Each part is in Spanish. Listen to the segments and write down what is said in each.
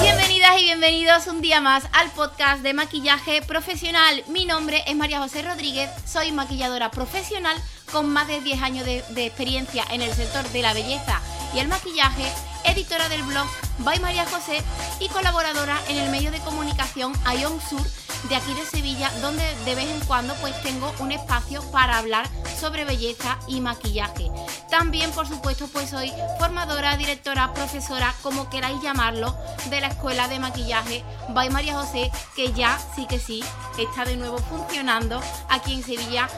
Bienvenidas y bienvenidos un día más al podcast de maquillaje profesional. Mi nombre es María José Rodríguez, soy maquilladora profesional con más de 10 años de, experiencia en el sector de la belleza y el maquillaje, editora del blog By María José y colaboradora en el medio de comunicación Ion Sur de aquí de Sevilla, donde de vez en cuando pues tengo un espacio para hablar sobre belleza y maquillaje. También, por supuesto, pues soy formadora, directora, profesora, como queráis llamarlo, de la Escuela de Maquillaje By María José, que ya sí que sí está de nuevo funcionando aquí en Sevilla.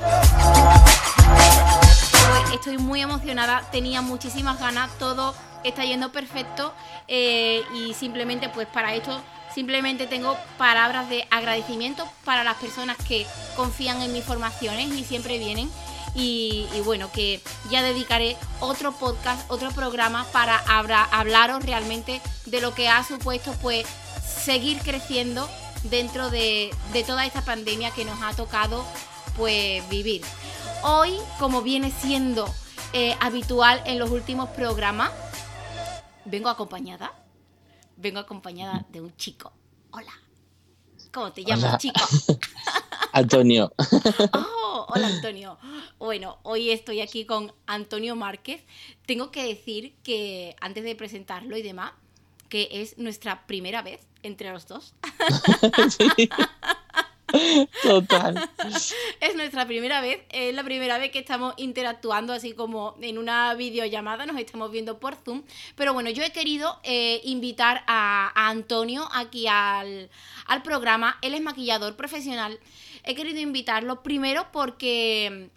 Pues estoy muy emocionada, tenía muchísimas ganas, todo está yendo perfecto eh, y simplemente pues para esto simplemente tengo palabras de agradecimiento para las personas que confían en mis formaciones y siempre vienen. Y, bueno que ya dedicaré otro podcast otro programa para habla- hablaros realmente de lo que ha supuesto pues seguir creciendo dentro de, de toda esta pandemia que nos ha tocado pues vivir. Hoy como viene siendo eh, habitual en los últimos programas vengo acompañada vengo acompañada de un chico. Hola. ¿Cómo te llamas, Hola. chico? Antonio, Oh, hola, Antonio. Bueno, hoy estoy aquí con Antonio Márquez. Tengo que decir que antes de presentarlo y demás, que es nuestra primera vez entre los dos. Sí. Total. Es nuestra primera vez, es la primera vez que estamos interactuando así como en una videollamada, nos estamos viendo por Zoom. Pero bueno, yo he querido eh, invitar a, a Antonio aquí al, al programa. Él es maquillador profesional. He querido invitarlo primero porque,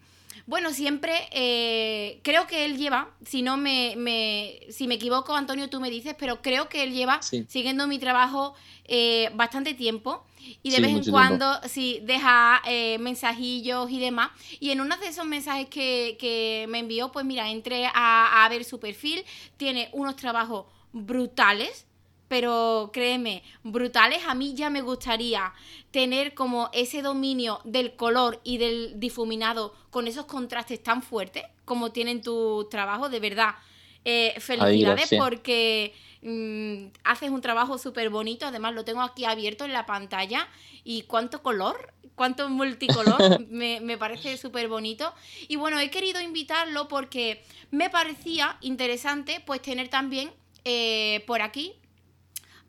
bueno, siempre eh, creo que él lleva, si no me, me- si me equivoco, Antonio, tú me dices, pero creo que él lleva Sí. siguiendo mi trabajo eh, bastante tiempo. Y de Sí, vez en cuando, sí, deja eh, mensajillos y demás. Y en uno de esos mensajes que, que me envió, pues mira, entré a, a ver su perfil. Tiene unos trabajos brutales, pero créeme, brutales. A mí ya me gustaría tener como ese dominio del color y del difuminado con esos contrastes tan fuertes como tienen tus trabajos, de verdad. Eh, felicidades porque mm, haces un trabajo súper bonito, además lo tengo aquí abierto en la pantalla y cuánto color, cuánto multicolor, me, me parece súper bonito. Y bueno, he querido invitarlo porque me parecía interesante pues tener también eh, por aquí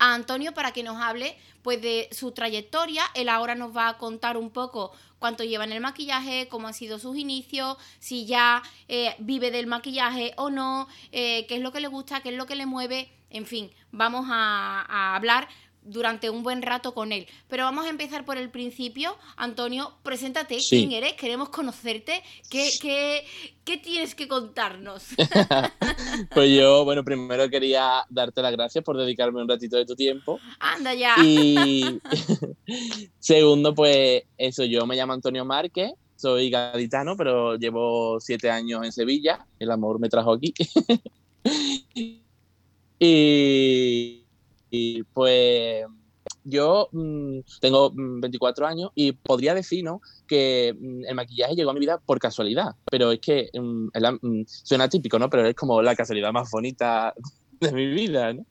a Antonio para que nos hable pues de su trayectoria. Él ahora nos va a contar un poco cuánto lleva en el maquillaje, cómo han sido sus inicios, si ya eh, vive del maquillaje o no, eh, qué es lo que le gusta, qué es lo que le mueve, en fin, vamos a, a hablar durante un buen rato con él. Pero vamos a empezar por el principio. Antonio, preséntate, Sí. quién eres, queremos conocerte, qué, qué, qué tienes que contarnos. Pues yo, bueno, primero quería darte las gracias por dedicarme un ratito de tu tiempo. Anda ya. Y segundo, pues eso, yo me llamo Antonio Márquez, soy gaditano, pero llevo siete años en Sevilla, el amor me trajo aquí. y, y, pues yo mm, tengo mm, 24 años y podría decir ¿no? que mm, el maquillaje llegó a mi vida por casualidad, pero es que mm, mm, suena típico, ¿no? Pero es como la casualidad más bonita de mi vida, ¿no?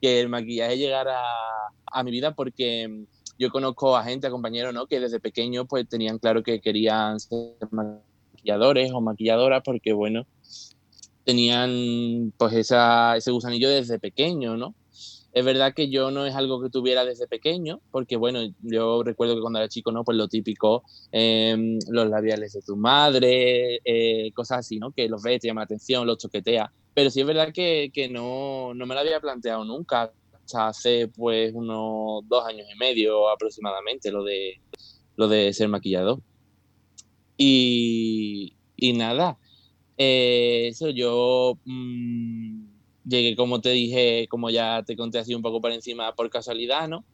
Que el maquillaje llegara a mi vida porque mm, yo conozco a gente, a compañeros, ¿no? Que desde pequeños pues tenían claro que querían ser maquilladores o maquilladoras porque, bueno, tenían pues esa, ese gusanillo desde pequeño, ¿no? Es verdad que yo no es algo que tuviera desde pequeño, porque bueno, yo recuerdo que cuando era chico, ¿no? Pues lo típico, em, los labiales de tu madre, eh, cosas así, ¿no? Que los ves, te llama la atención, los toquetea. Pero sí es verdad que, que no, no me lo había planteado nunca, hasta hace pues unos dos años y medio aproximadamente, lo de, lo de ser maquillador. Y, y nada, eh, eso yo mm, llegué, como te dije, como ya te conté así un poco por encima, por casualidad, ¿no?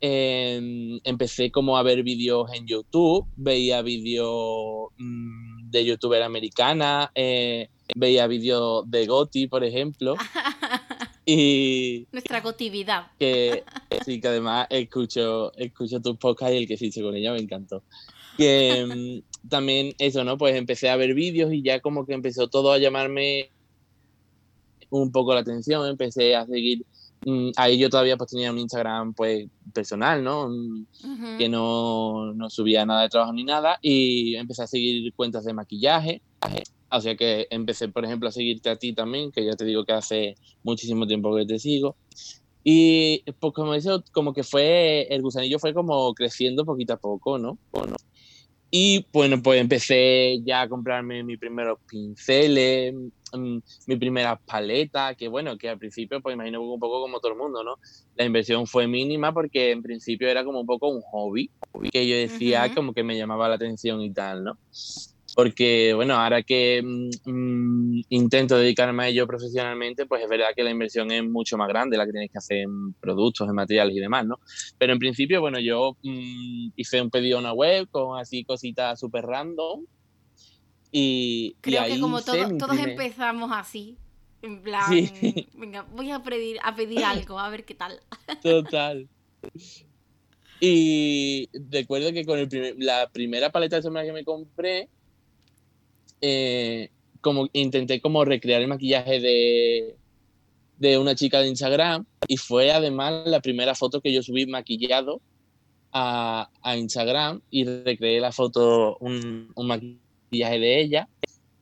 Eh, empecé como a ver vídeos en YouTube, veía vídeos mm, de youtuber americana, eh, veía vídeos de Goti, por ejemplo, y Nuestra cotividad. que sí, que además escucho, escucho tus podcasts y el que se hizo con ella me encantó. que mm, también eso, ¿no? Pues empecé a ver vídeos y ya como que empezó todo a llamarme un poco la atención, empecé a seguir Mm, ahí yo todavía pues tenía un Instagram pues personal, ¿no? Mm, que no, no, subía nada de trabajo ni nada y empecé a seguir cuentas de maquillaje. O sea que empecé, por ejemplo, a seguirte a ti también, que ya te digo que hace muchísimo tiempo que te sigo. Y pues como eso, como que fue, el gusanillo fue como creciendo poquito a poco, ¿no? Bueno, y bueno, pues empecé ya a comprarme mis primeros pinceles, mm, mi primera paleta, que bueno, que al principio, pues imagino un poco como todo el mundo, ¿no? La inversión fue mínima porque en principio era como un poco un hobby, que yo decía como que me llamaba la atención y tal, ¿no? porque bueno, ahora que mm, mm, intento dedicarme a ello profesionalmente, pues es verdad que la inversión es mucho más grande, la que tienes que hacer en productos, en materiales y demás, ¿no? Pero en principio, bueno, yo hice un pedido a una web con así cositas súper random y... Creo que como todos empezamos así, en plan, venga, voy a pedir, a pedir algo, a ver qué tal. Total. Y recuerdo que con el la primera paleta de sombra que me compré, eh, como intenté como recrear el maquillaje de, de una chica de Instagram y fue además la primera foto que yo subí maquillado a, a Instagram y recreé la foto, un, un maquillaje de ella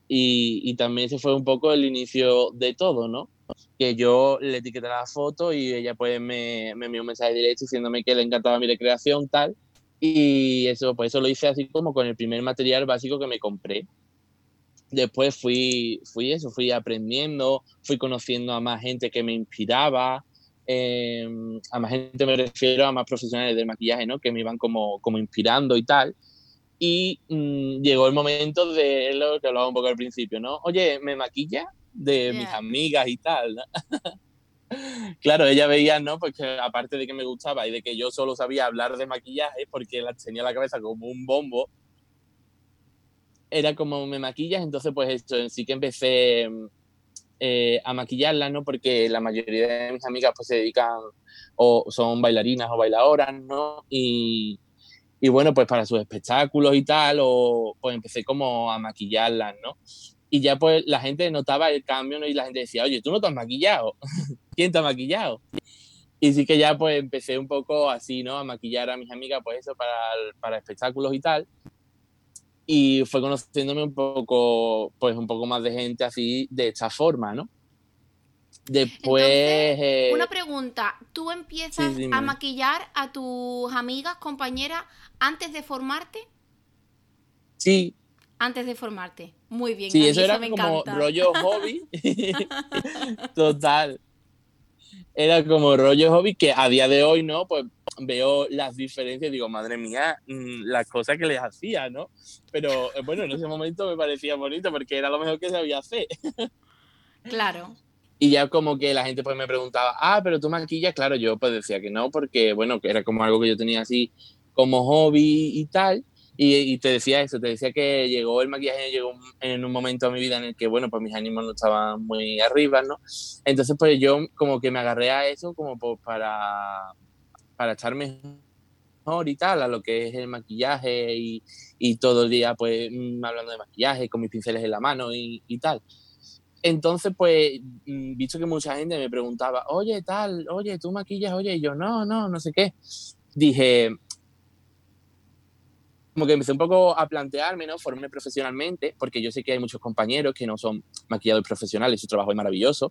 y, también ese fue un poco el inicio de todo, ¿no? Que yo le etiqueté la foto y ella pues me, me envió un mensaje directo diciéndome que le encantaba mi recreación, tal. Y eso, pues eso lo hice así como con el primer material básico que me compré después fui, fui eso, fui aprendiendo, fui conociendo a más gente que me inspiraba, em, a más gente me refiero a más profesionales del maquillaje, ¿no? Que me iban como, como inspirando y tal. Y mm, llegó el momento de lo que hablaba un poco al principio, ¿no? Oye, ¿me maquilla? De mis amigas y tal. claro, ella veía, ¿no? Porque aparte de que me gustaba y de que yo solo sabía hablar de maquillaje, porque la tenía la cabeza como un bombo, era como me maquillas, entonces pues esto, sí que empecé eh, a maquillarla, ¿no? Porque la mayoría de mis amigas pues se dedican o son bailarinas o bailadoras, ¿no? Y, y bueno, pues para sus espectáculos y tal, o pues empecé como a maquillarlas, ¿no? Y ya pues la gente notaba el cambio, ¿no? Y la gente decía, oye, tú no te has maquillado. ¿Quién te ha maquillado? Y sí que ya pues empecé un poco así, ¿no? A maquillar a mis amigas, pues eso, para, para espectáculos y tal y fue conociéndome un poco, pues un poco más de gente así, de esta forma, ¿no? Después... Eh, una pregunta, ¿tú empiezas a maquillar a tus amigas, compañeras, antes de formarte? Sí. Antes de formarte. Muy bien. Sí, eso era como rollo hobby. Total. Era como rollo hobby que a día de hoy, ¿no? Pues veo las diferencias y digo, madre mía, mm, las cosas que les hacía, ¿no? Pero eh, bueno, en ese momento me parecía bonito porque era lo mejor que sabía hacer. Claro. Y ya como que la gente pues me preguntaba, ah, pero tú maquillas, claro, yo pues decía que no, porque bueno, que era como algo que yo tenía así como hobby y tal. Y, te decía eso, te decía que llegó el maquillaje, llegó en un momento a mi vida en el que, bueno, pues mis ánimos no estaban muy arriba, ¿no? Entonces, pues yo como que me agarré a eso como para, para estar mejor y tal, a lo que es el maquillaje y, y todo el día pues mm, hablando de maquillaje con mis pinceles en la mano y, y tal. Entonces, pues, mm, visto que mucha gente me preguntaba, oye, tal, oye, tú maquillas, oye, y yo, no, no, no sé qué. Dije, como que empecé un poco a plantearme, ¿no? Formarme profesionalmente, porque yo sé que hay muchos compañeros que no son maquilladores profesionales, su trabajo es maravilloso,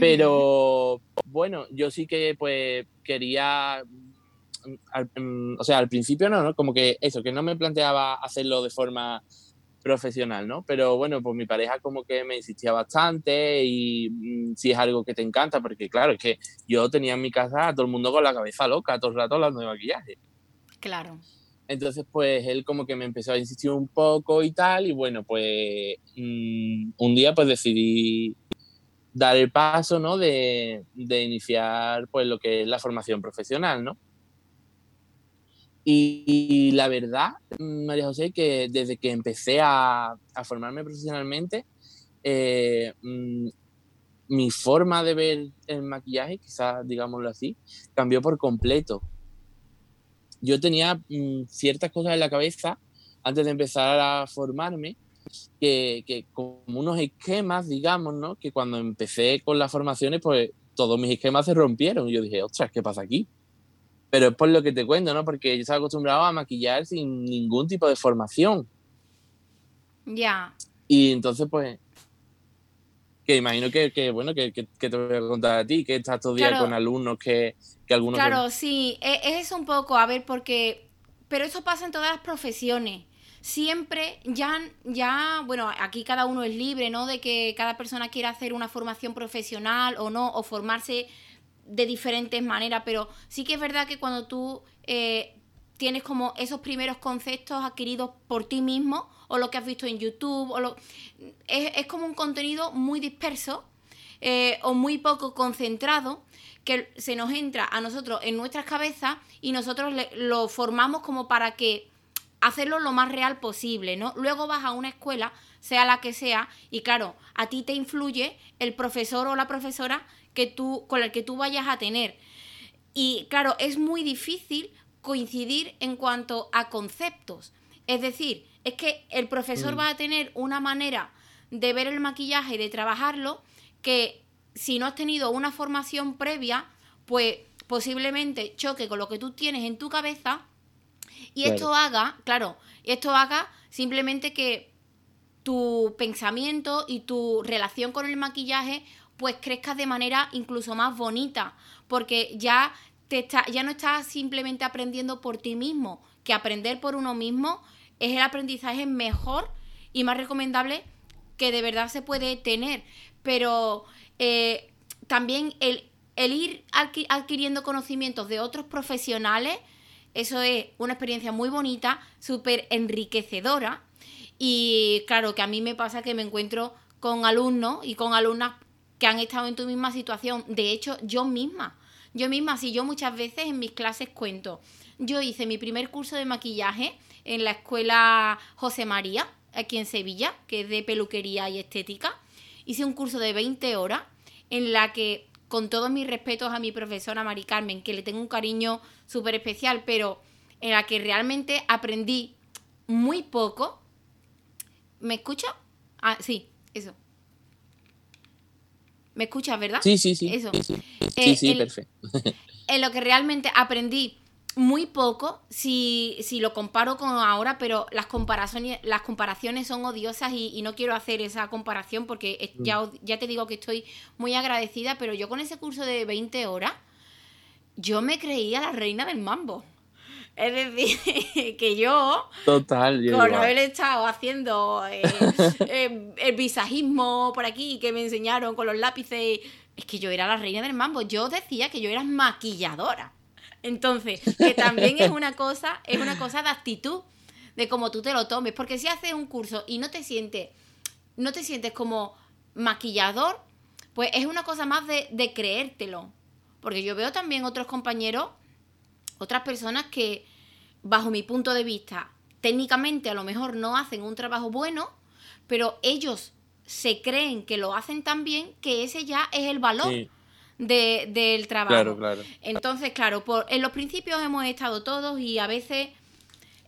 pero bueno, yo sí que pues quería, mm, o sea, al principio no, ¿no? Como que eso, que no me planteaba hacerlo de forma profesional, ¿no? Pero bueno, pues mi pareja como que me insistía bastante y mm, si es algo que te encanta, porque claro, es que yo tenía en mi casa a todo el mundo con la cabeza loca, todo el rato hablando de maquillaje. Claro. Entonces, pues él como que me empezó a insistir un poco y tal, y bueno, pues mm, un día pues decidí dar el paso, ¿no? De, de, iniciar pues lo que es la formación profesional, ¿no? Y, la verdad, María José, que desde que empecé a, a formarme profesionalmente, eh, mm, mi forma de ver el maquillaje, quizás digámoslo así, cambió por completo yo tenía mm, ciertas cosas en la cabeza antes de empezar a formarme, que, que como unos esquemas, digamos, ¿no? Que cuando empecé con las formaciones, pues todos mis esquemas se rompieron. Y yo dije, ostras, ¿qué pasa aquí? Pero es por lo que te cuento, ¿no? Porque yo estaba acostumbrado a maquillar sin ningún tipo de formación. Ya. Y entonces, pues, que imagino que, bueno, que, te voy a contar a ti, que estás todo día con alumnos que, que algunos... Claro, sí, e, es un poco, a ver, porque... Pero eso pasa en todas las profesiones. Siempre, ya, ya, bueno, aquí cada uno es libre, ¿no? De que cada persona quiera hacer una formación profesional o no, o formarse de diferentes maneras, pero sí que es verdad que cuando tú eh, tienes como esos primeros conceptos adquiridos por ti mismo, o lo que has visto en YouTube, o lo, es, como un contenido muy disperso eh, o muy poco concentrado que se nos entra a nosotros en nuestras cabezas y nosotros lo formamos como para que hacerlo lo más real posible, ¿no? Luego vas a una escuela, sea la que sea, y claro, a ti te influye el profesor o la profesora que tú, con el que tú vayas a tener. Y claro, es muy difícil coincidir en cuanto a conceptos. Es decir, es que el profesor mm. va a tener una manera de ver el maquillaje y de trabajarlo que si no has tenido una formación previa, pues posiblemente choque con lo que tú tienes en tu cabeza y esto haga, claro, esto haga simplemente que tu pensamiento y tu relación con el maquillaje pues crezca de manera incluso más bonita, porque ya te está, ya no estás simplemente aprendiendo por ti mismo, que aprender por uno mismo es el aprendizaje mejor y más recomendable que de verdad se puede tener. Pero eh, también el, el ir adquiriendo conocimientos de otros profesionales, eso es una experiencia muy bonita, súper enriquecedora. Y claro, que a mí me pasa que me encuentro con alumnos y con alumnas que han estado en tu misma situación. De hecho, yo misma, yo misma, si yo muchas veces en mis clases cuento, yo hice mi primer curso de maquillaje en la escuela José María, aquí en Sevilla, que es de peluquería y estética. Hice un curso de 20 horas en la que, con todos mis respetos a mi profesora Mari Carmen, que le tengo un cariño súper especial, pero en la que realmente aprendí muy poco. ¿Me escucha? Ah, sí, eso. ¿Me escuchas, verdad? Sí, sí, sí. Eso. Sí, sí, eh, perfecto. en lo que realmente aprendí muy poco si, si, lo comparo con ahora, pero las comparaciones, las comparaciones son odiosas y, no quiero hacer esa comparación porque mm. ya, ya te digo que estoy muy agradecida, pero yo con ese curso de 20 horas, yo me creía la reina del mambo. Es decir, que yo, Total, con haber estado haciendo eh, eh, el visajismo por aquí que me enseñaron con los lápices, es que yo era la reina del mambo. Yo decía que yo era maquilladora. Entonces, que también es una cosa, es una cosa de actitud, de cómo tú te lo tomes. Porque si haces un curso y no te sientes, no te sientes como maquillador, pues es una cosa más de, de creértelo. Porque yo veo también otros compañeros, otras personas que, bajo mi punto de vista, técnicamente a lo mejor no hacen un trabajo bueno, pero ellos se creen que lo hacen tan bien que ese ya es el valor de, del trabajo. Claro, claro. Entonces, claro, por, en los principios hemos estado todos y a veces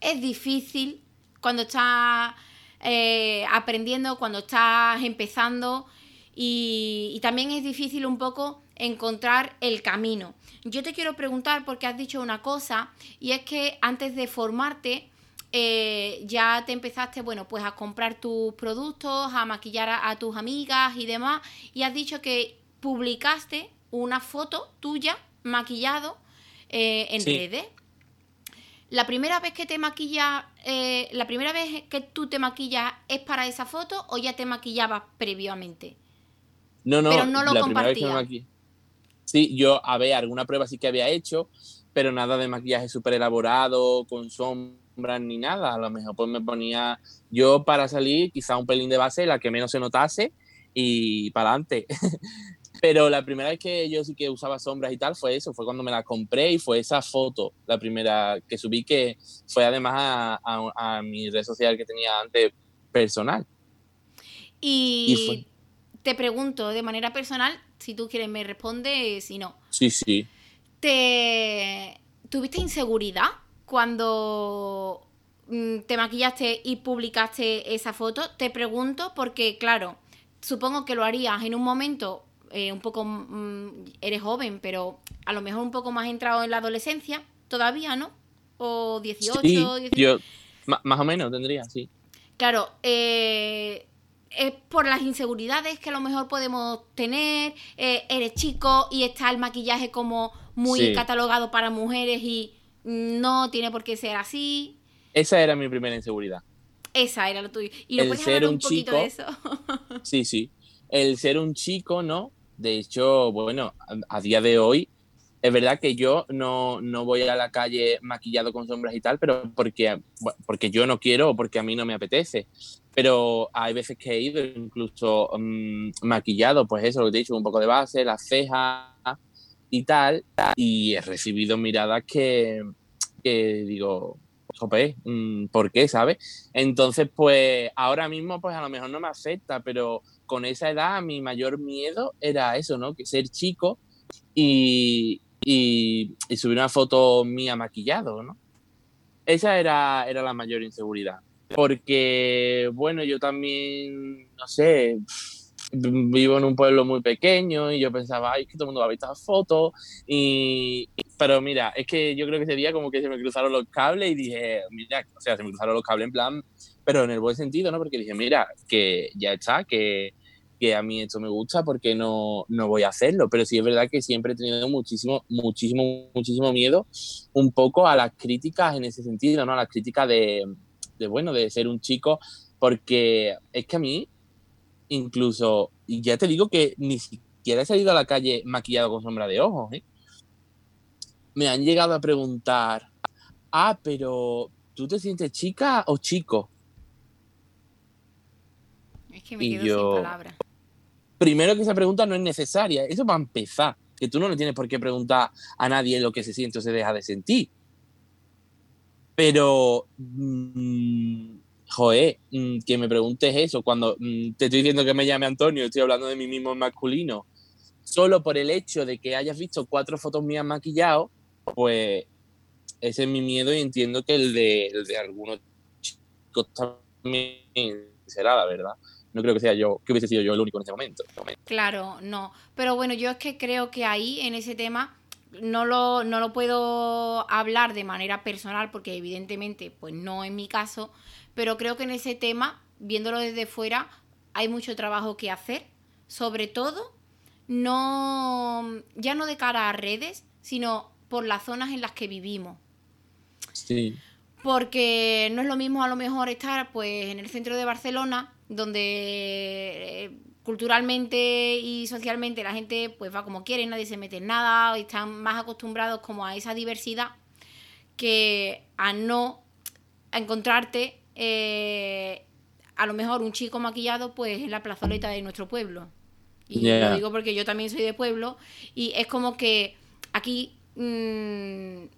es difícil cuando estás eh, aprendiendo, cuando estás empezando y, y también es difícil un poco encontrar el camino. Yo te quiero preguntar porque has dicho una cosa y es que antes de formarte eh, ya te empezaste, bueno, pues a comprar tus productos, a maquillar a, tus amigas y demás y has dicho que publicaste una foto tuya maquillado eh, en redes. La primera vez que te maquillas, eh, la primera vez que tú te maquillas es para esa foto o ya te maquillabas previamente. No, no, pero no lo compartías. Sí, yo, a ver, alguna prueba sí que había hecho, pero nada de maquillaje súper elaborado, con sombras ni nada. A lo mejor pues me ponía yo para salir quizá un pelín de base, la que menos se notase y para adelante. Pero la primera vez que yo sí que usaba sombras y tal fue eso, fue cuando me la compré y fue esa foto, la primera que subí, que fue además a, mi red social que tenía antes personal. Y, te pregunto de manera personal, si tú quieres me responde, si no. Sí, sí. ¿Te tuviste inseguridad cuando mm, te maquillaste y publicaste esa foto, te pregunto porque, claro, supongo que lo harías en un momento eh, un poco, mm, eres joven, pero a lo mejor un poco más entrado en la adolescencia, todavía, ¿no? O 18, Sí, 19. yo más o menos tendría, sí. Claro, eh, es por las inseguridades que a lo mejor podemos tener. eh, eres chico y está el maquillaje como muy Sí. catalogado para mujeres y no tiene por qué ser así. Esa era mi primera inseguridad. Esa era lo tuyo. Y El puedes ser hablar un un poquito chico- de eso. Sí, sí. El ser un chico, ¿no? De hecho, bueno, a, día de hoy, es verdad que yo no, no voy a la calle maquillado con sombras y tal, pero porque, porque yo no quiero o porque a mí no me apetece. Pero hay veces que he ido incluso mm, maquillado, pues eso, lo que te he dicho, un poco de base, las cejas y tal, y he recibido miradas que, que digo, jope, mm, ¿por qué, sabes? Entonces, pues ahora mismo, pues a lo mejor no me afecta, pero con esa edad mi mayor miedo era eso, ¿no? Que ser chico y, y, subir una foto mía maquillado, ¿no? Esa era, era la mayor inseguridad. Porque, bueno, yo también, no sé, vivo en un pueblo muy pequeño y yo pensaba, ay, es que todo el mundo va a ver estas fotos. Y, pero mira, es que yo creo que ese día como que se me cruzaron los cables y dije, mira, o sea, se me cruzaron los cables en plan, pero en el buen sentido, ¿no? Porque dije, mira, que ya está, que, que a mí esto me gusta porque no, no voy a hacerlo. Pero sí es verdad que siempre he tenido muchísimo, muchísimo, muchísimo miedo un poco a las críticas en ese sentido, ¿no? A las críticas de, de bueno, de ser un chico, porque es que a mí, incluso, y ya te digo que ni siquiera he salido a la calle maquillado con sombra de ojos, ¿eh? Me han llegado a preguntar, ah, pero ¿tú te sientes chica o chico? Es que me Y quedo yo- sin palabras. Primero que esa pregunta no es necesaria. Eso va a empezar. Que tú no le tienes por qué preguntar a nadie lo que se siente o se deja de sentir. Pero, mm, joder, mm, que me preguntes eso cuando mm, te estoy diciendo que me llame Antonio, estoy hablando de mí mismo masculino, solo por el hecho de que hayas visto cuatro fotos mías maquillado, pues ese es mi miedo y entiendo que el de, el de algunos chicos también será, la verdad. No creo que sea yo, que hubiese sido yo el único en ese momento. Claro, no. Pero bueno, yo es que creo que ahí, en ese tema, no lo, no lo puedo hablar de manera personal, porque evidentemente, pues no es mi caso, pero creo que en ese tema, viéndolo desde fuera, hay mucho trabajo que hacer. Sobre todo, no, ya no de cara a redes, sino por las zonas en las que vivimos. Sí. Porque no es lo mismo a lo mejor estar pues en el centro de Barcelona, donde eh, culturalmente y socialmente la gente pues va como quiere, nadie se mete en nada, y están más acostumbrados como a esa diversidad que a no a encontrarte eh, a lo mejor un chico maquillado pues en la plazoleta de nuestro pueblo. Y lo digo porque yo también soy de pueblo y es como que aquí mm,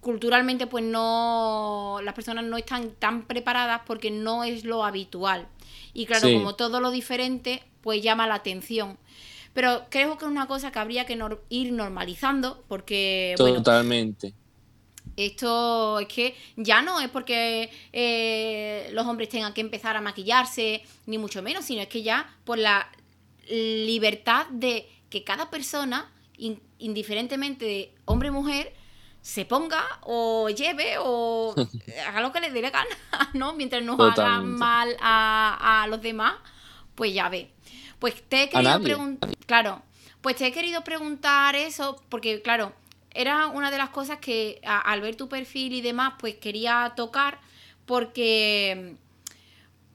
culturalmente pues no las personas no están tan preparadas porque no es lo habitual y claro Sí. como todo lo diferente pues llama la atención pero creo que es una cosa que habría que ir normalizando porque bueno Totalmente. esto es que ya no es porque eh, los hombres tengan que empezar a maquillarse, ni mucho menos, sino es que ya por la libertad de que cada persona, in- indiferentemente de hombre o mujer, se ponga o lleve o haga lo que le dé la gana, ¿no? Mientras no haga mal a, a los demás, pues ya ve. Pues te he querido preguntar, claro, pues te he querido preguntar eso porque, claro, era una de las cosas que a- al ver tu perfil y demás, pues quería tocar porque,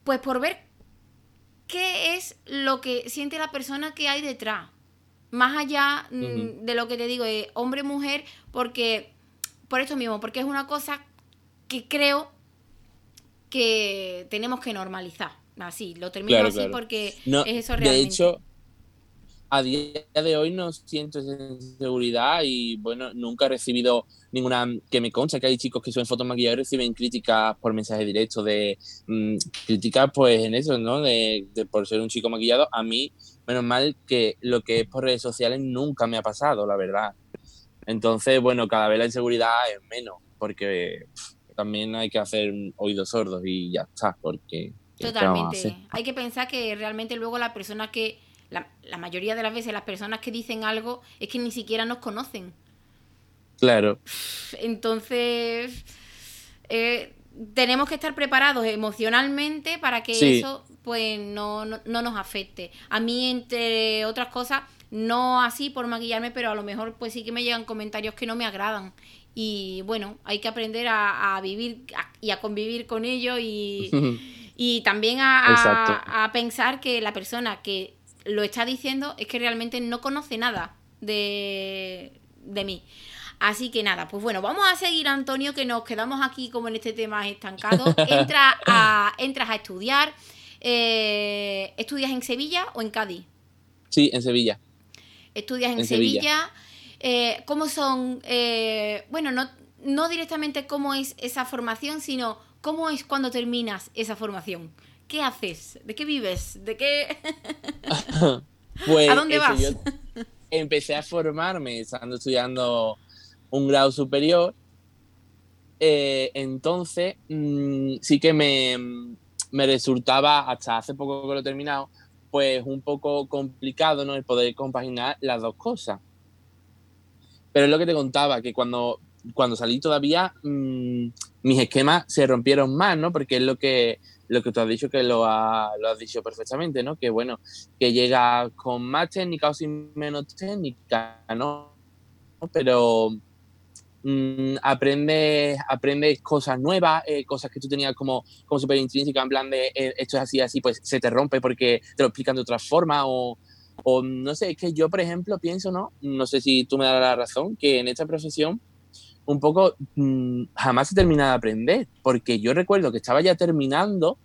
pues por ver qué es lo que siente la persona que hay detrás. Más allá mm, de lo que te digo, de hombre-mujer, porque, por esto mismo, porque es una cosa que creo que tenemos que normalizar. Así, lo termino Claro, así claro. porque No, es eso de realmente. hecho, a día de hoy no siento esa inseguridad y bueno, nunca he recibido ninguna que me consta que hay chicos que maquilladas y reciben críticas por mensaje directo de mm, críticas pues en eso, ¿no? De, de por ser un chico maquillado. A mí, menos mal que lo que es por redes sociales nunca me ha pasado, la verdad. Entonces, bueno, cada vez la inseguridad es menos, porque pff, también hay que hacer oídos sordos y ya está, porque... Totalmente. Hay que pensar que realmente luego la persona que, la, mayoría de las veces las personas que dicen algo es que ni siquiera nos conocen. Claro. Entonces, eh, tenemos que estar preparados emocionalmente para que eso pues no, no, nos afecte. A mí, entre otras cosas, no así por maquillarme, pero a lo mejor pues sí que me llegan comentarios que no me agradan. Y bueno, hay que aprender a, vivir y a convivir con ellos y, y también a, a, pensar que la persona que lo está diciendo es que realmente no conoce nada de, de mí. Así que nada, pues bueno, vamos a seguir, Antonio, que nos quedamos aquí como en este tema estancado. Entra a, entras a estudiar. Eh, ¿Estudias en Sevilla o en Cádiz? Sí, en Sevilla. Estudias en, Sevilla. Eh, ¿Cómo son? Eh, bueno, no, no directamente cómo es esa formación, sino cómo es cuando terminas esa formación. ¿Qué haces? ¿De qué vives? ¿De qué? pues, ¿A dónde vas? Yo empecé a formarme estando estudiando un grado superior, eh, entonces mm, sí que me, me, resultaba, hasta hace poco que lo he terminado, pues un poco complicado ¿no? el poder compaginar las dos cosas. Pero es lo que te contaba, que cuando, cuando salí todavía mm, mis esquemas se rompieron más, ¿no? Porque es lo que, lo que tú has dicho, que lo, lo has dicho perfectamente, ¿no? Que bueno, que llega con más técnica o sin menos técnica, ¿no? Pero Mm, aprendes, cosas nuevas, eh, cosas que tú tenías como, como súper intrínsecas, en plan de eh, esto es así, así, pues se te rompe porque te lo explican de otra forma o, o no sé, es que yo, por ejemplo, pienso, ¿no? No sé si tú me das la razón, que en esta profesión un poco mm, jamás he terminado de aprender, porque yo recuerdo que estaba ya terminando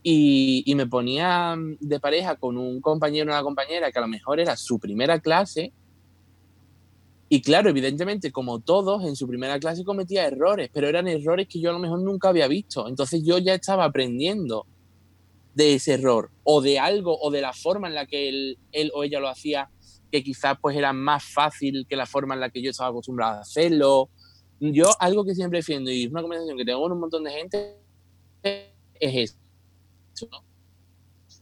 y, y, me ponía de pareja con un compañero o una compañera que a lo mejor era su primera clase y claro, evidentemente, como todos, en su primera clase cometía errores, pero eran errores que yo a lo mejor nunca había visto. Entonces yo ya estaba aprendiendo de ese error, o de algo, o de la forma en la que él, él o ella lo hacía, que quizás pues era más fácil que la forma en la que yo estaba acostumbrado a hacerlo. Yo algo que siempre defiendo, y es una conversación que tengo con un montón de gente, es eso.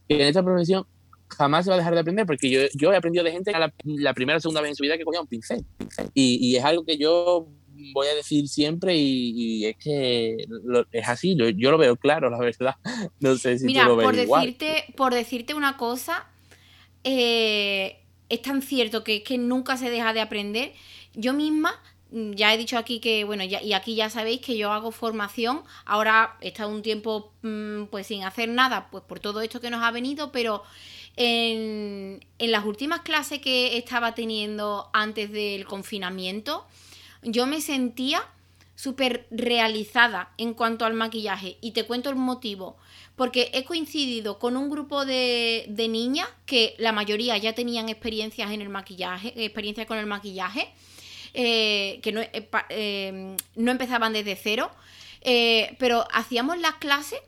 Que en esta profesión jamás se va a dejar de aprender porque yo, yo he aprendido de gente la, la primera o segunda vez en su vida que cogía un pincel. Y, y, es algo que yo voy a decir siempre y, es que es así, yo, lo veo claro, la verdad. No sé si Mira, tú lo ves por decirte, por decirte una cosa, eh, es tan cierto que, que nunca se deja de aprender. Yo misma mm, ya he dicho aquí que, bueno, ya, y aquí ya sabéis que yo hago formación. Ahora he estado un tiempo mm, pues sin hacer nada, pues por todo esto que nos ha venido, pero en, las últimas clases que estaba teniendo antes del confinamiento, yo me sentía súper realizada en cuanto al maquillaje. Y te cuento el motivo. Porque he coincidido con un grupo de, niñas que la mayoría ya tenían experiencias en el maquillaje, experiencia con el maquillaje, eh, que eh, eh, no, empezaban desde cero. pero hacíamos las clases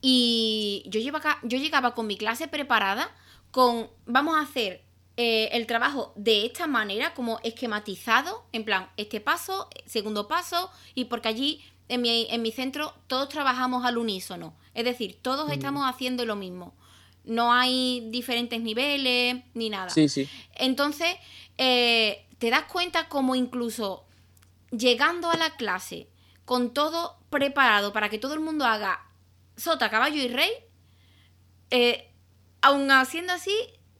y yo, yo llegaba con mi clase preparada con, vamos a hacer eh, el trabajo de esta manera, como esquematizado, en plan, este paso, segundo paso, y porque allí en mi, en mi centro todos trabajamos al unísono, es decir, todos estamos haciendo lo mismo. No hay diferentes niveles ni nada. Sí, sí. Entonces, eh, te das cuenta como incluso llegando a la clase con todo preparado para que todo el mundo haga sota, caballo y rey, eh, aun haciendo así,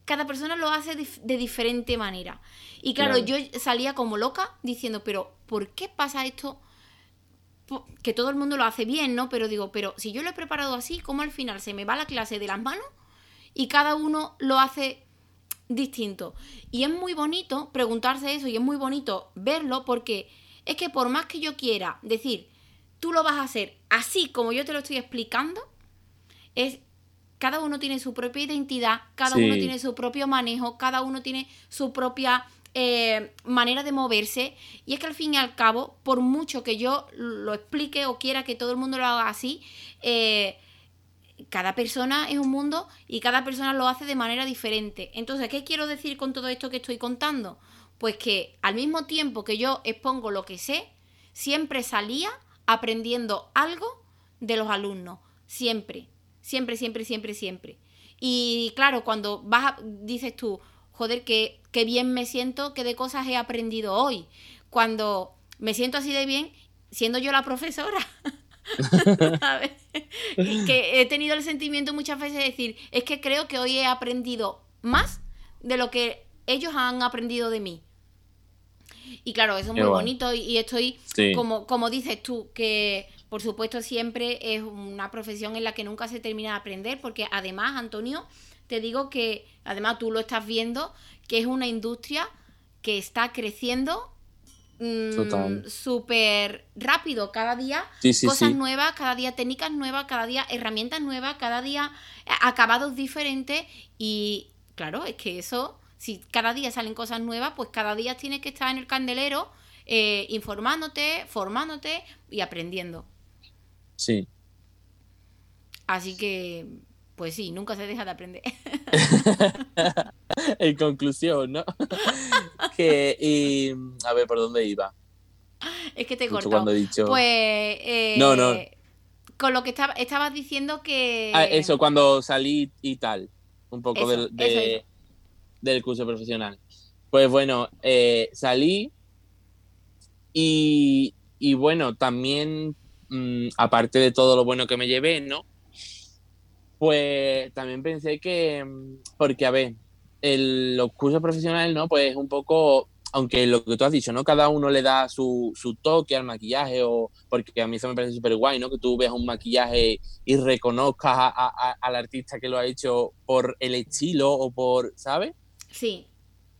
cada persona lo hace de diferente manera. Y claro, yo salía como loca diciendo, pero ¿por qué pasa esto? Que todo el mundo lo hace bien, ¿no? Pero digo, pero si yo lo he preparado así, ¿cómo al final se me va la clase de las manos y cada uno lo hace distinto? Y es muy bonito preguntarse eso y es muy bonito verlo porque es que por más que yo quiera decir, tú lo vas a hacer así como yo te lo estoy explicando, es cada uno tiene su propia identidad, cada uno tiene su propio manejo, cada uno tiene su propia eh, manera de moverse. Y es que al fin y al cabo, por mucho que yo lo explique o quiera que todo el mundo lo haga así, eh, cada persona es un mundo y cada persona lo hace de manera diferente. Entonces, ¿qué quiero decir con todo esto que estoy contando? Pues que al mismo tiempo que yo expongo lo que sé, siempre salía aprendiendo algo de los alumnos. Siempre, siempre, siempre, siempre, siempre. Y claro, cuando vas, dices tú, joder, que, que bien me siento, que de cosas he aprendido hoy. Cuando me siento así de bien, siendo yo la profesora. que he tenido el sentimiento muchas veces de decir, es que creo que hoy he aprendido más de lo que ellos han aprendido de mí. Y claro, eso es muy bonito y, estoy, como, como dices tú, que por supuesto siempre es una profesión en la que nunca se termina de aprender, porque además, Antonio, te digo que, además tú lo estás viendo, que es una industria que está creciendo mm, súper rápido, cada día cosas nuevas, cada día técnicas nuevas, cada día herramientas nuevas, cada día acabados diferentes y claro, es que eso si cada día salen cosas nuevas, pues cada día tienes que estar en el candelero eh, informándote, formándote y aprendiendo. Sí. Así que, pues sí, nunca se deja de aprender. en conclusión, ¿no? que, y, a ver, ¿por dónde iba? Es que te he cortado. Pues, eh, no, no. Con lo que estaba, estabas diciendo que... Ah, eso, cuando salí y tal. Un poco de, del curso profesional. Pues bueno, eh, salí y, bueno, también, mm, aparte de todo lo bueno que me llevé, ¿no? Pues también pensé que, mm, porque a ver, el, los cursos profesionales, ¿no? Pues un poco, aunque lo que tú has dicho, ¿no? Cada uno le da su, su toque al maquillaje, o porque a mí eso me parece súper guay, ¿no? Que tú veas un maquillaje y reconozcas a, al artista que lo ha hecho por el estilo o por, ¿sabes? Sí.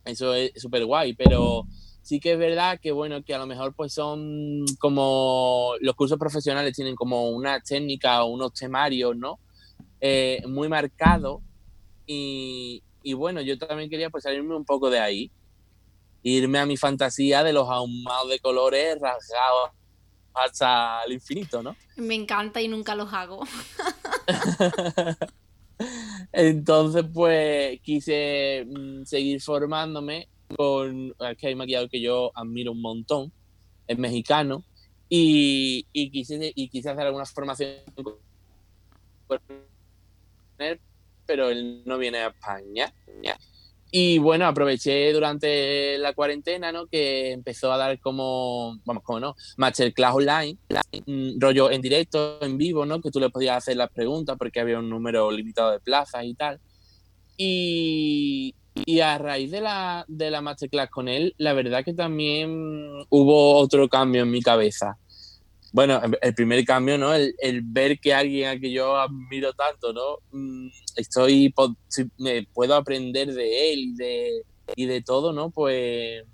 Eso es súper guay, pero sí que es verdad que, bueno, que a lo mejor pues son como los cursos profesionales tienen como una técnica o unos temarios, ¿no? Eh, muy marcados y, bueno, yo también quería pues salirme un poco de ahí, irme a mi fantasía de los ahumados de colores rasgados hasta el infinito, ¿no? Me encanta y nunca los hago. Entonces, pues quise mm, seguir formándome con. Es que hay maquillador que yo admiro un montón, es mexicano, y, y, quise, y quise hacer alguna formación con él, pero él no viene a España. Y bueno, aproveché durante la cuarentena, ¿no? Que empezó a dar como, vamos, como no, masterclass online, mm, rollo en directo, en vivo, ¿no? Que tú le podías hacer las preguntas porque había un número limitado de plazas y tal. Y, y a raíz de la, de la masterclass con él, la verdad que también hubo otro cambio en mi cabeza bueno, el primer cambio, ¿no? El, ver que alguien a que yo admiro tanto, ¿no? Mm, estoy, me puedo aprender de él y de, y de todo, ¿no? Pues,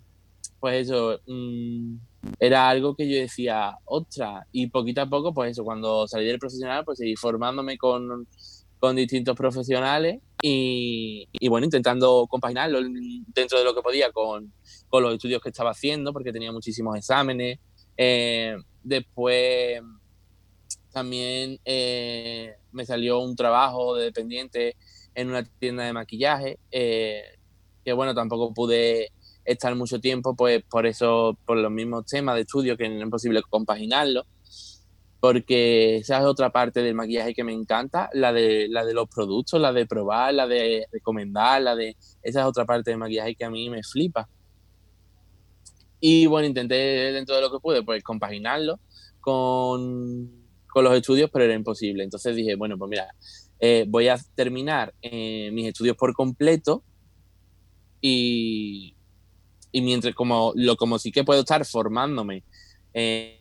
pues eso, mm, era algo que yo decía, ostras, y poquito a poco, pues eso, cuando salí del profesional, pues seguí formándome con, con distintos profesionales y, y, bueno, intentando compaginarlo dentro de lo que podía con, con los estudios que estaba haciendo, porque tenía muchísimos exámenes. Eh, Después también eh, me salió un trabajo de dependiente en una tienda de maquillaje, eh, que bueno, tampoco pude estar mucho tiempo, pues por eso, por los mismos temas de estudio que no es posible compaginarlo, porque esa es otra parte del maquillaje que me encanta, la de, la de los productos, la de probar, la de recomendar, la de... Esa es otra parte del maquillaje que a mí me flipa. Y bueno, intenté dentro de lo que pude, pues compaginarlo con, los estudios, pero era imposible. Entonces dije, bueno, pues mira, eh, voy a terminar eh, mis estudios por completo y, y mientras como, lo, como sí que puedo estar formándome eh,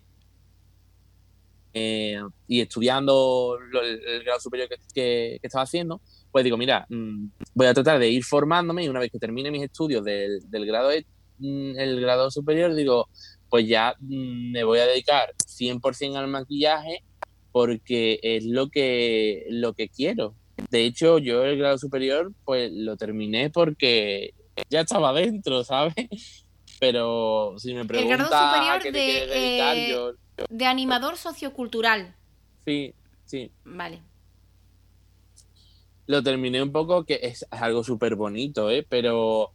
y estudiando el, grado superior que, estaba haciendo, pues digo, mira, mm, voy a tratar de ir formándome y una vez que termine mis estudios del, del grado Mm, el grado superior, digo, pues ya mm, me voy a dedicar 100% al maquillaje porque es lo que, lo que quiero. De hecho, yo el grado superior, pues lo terminé porque ya estaba dentro, ¿sabes? Pero si me preguntas... El grado superior de, eh, de animador sociocultural. Sí, sí. Vale. Lo terminé un poco, que es algo súper bonito, ¿eh? Pero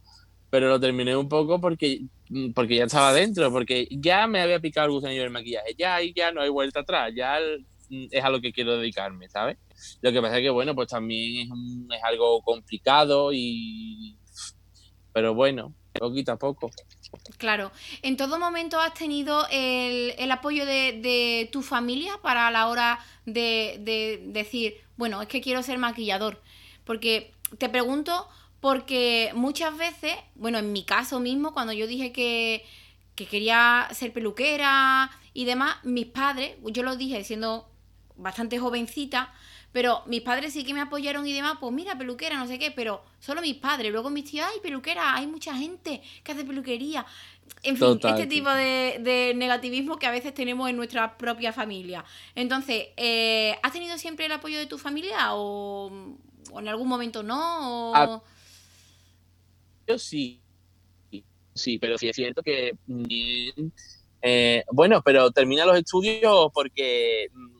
pero lo terminé un poco porque, mm, porque ya estaba dentro, porque ya me había picado el gusanillo del maquillaje, ya ya no hay vuelta atrás, ya mm, es a lo que quiero dedicarme, ¿sabes? Lo que pasa es que, bueno, pues también es, es algo complicado y... Pero bueno, poquito a poco. Claro. ¿En todo momento has tenido el, el apoyo de, de, tu familia para la hora de, de, decir, bueno, es que quiero ser maquillador? Porque te pregunto, porque muchas veces, bueno, en mi caso mismo, cuando yo dije que, que quería ser peluquera y demás, mis padres, yo lo dije siendo bastante jovencita, pero mis padres sí que me apoyaron y demás, pues mira, peluquera, no sé qué, pero solo mis padres. Luego mis tíos, ay, peluquera, hay mucha gente que hace peluquería. En fin, este tipo de, negativismo que a veces tenemos en nuestra propia familia. Entonces, eh, ¿has tenido siempre el apoyo de tu familia o, en algún momento no? Ah, yo sí. Sí, pero sí es cierto que... Eh, bueno, pero termina los estudios porque... Mm,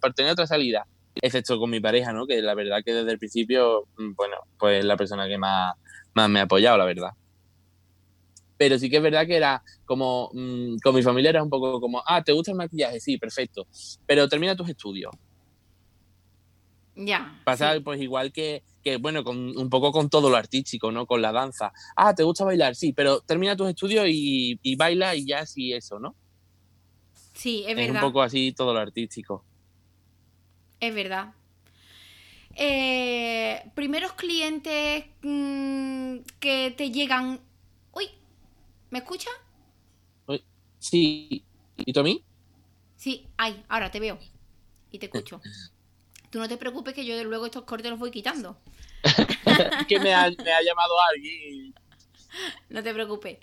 por tener otra salida excepto con mi pareja, ¿no? Que la verdad que desde el principio, mm, bueno, pues la persona que más, más me ha apoyado, la verdad. Pero sí que es verdad que era como, mm, con mi familia era un poco como, ah, ¿te gusta el maquillaje? Sí, perfecto. Pero termina tus estudios. Ya. Pasa pues igual que, que, bueno, con, un poco con todo lo artístico, ¿no? Con la danza. Ah, ¿te gusta bailar? Sí, pero termina tus estudios y, y baila y ya sí eso, ¿no? Sí, es, verdad. Es un poco así todo lo artístico. Es verdad. Eh, primeros clientes mm, que te llegan. Uy, ¿me escuchas? Sí. ¿Y tú a mí? Sí, ay, ahora te veo. Y te escucho. Tú no te preocupes que yo luego estos cortes los voy quitando. que me ha, llamado alguien. No te preocupes.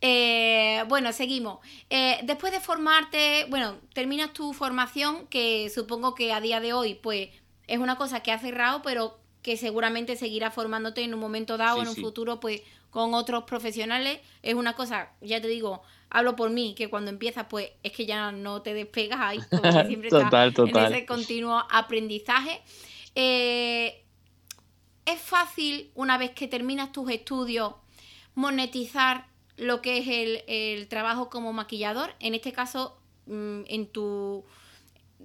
Eh, bueno, seguimos. Eh, después de formarte, bueno, terminas tu formación, que supongo que a día de hoy, pues, es una cosa que ha cerrado, pero que seguramente seguirá formándote en un momento dado, en un futuro, pues, con otros profesionales. Es una cosa, ya te digo, hablo por mí, que cuando empiezas, pues, es que ya no te despegas ahí, como siempre estás en ese continuo aprendizaje. Eh, es fácil, una vez que terminas tus estudios, monetizar lo que es el, trabajo como maquillador, en este caso mm, en, tu,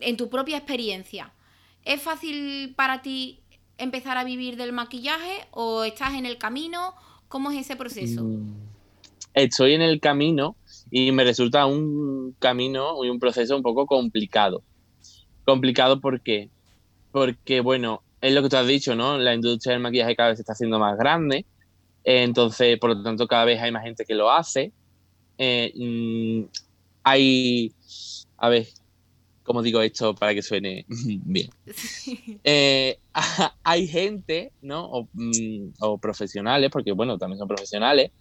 en tu propia experiencia. ¿Es fácil para ti empezar a vivir del maquillaje o estás en el camino? ¿Cómo es ese proceso? Mm, estoy en el camino y me resulta un camino y un proceso un poco complicado. Complicado ¿por qué? Porque, bueno, es lo que tú has dicho, ¿no? La industria del maquillaje cada vez se está haciendo más grande entonces, por lo tanto, cada vez hay más gente que lo hace. Eh, mm, hay, a ver, ¿cómo digo esto para que suene bien? Eh, hay gente, ¿no? Mm, o, profesionales, porque bueno, también son profesionales,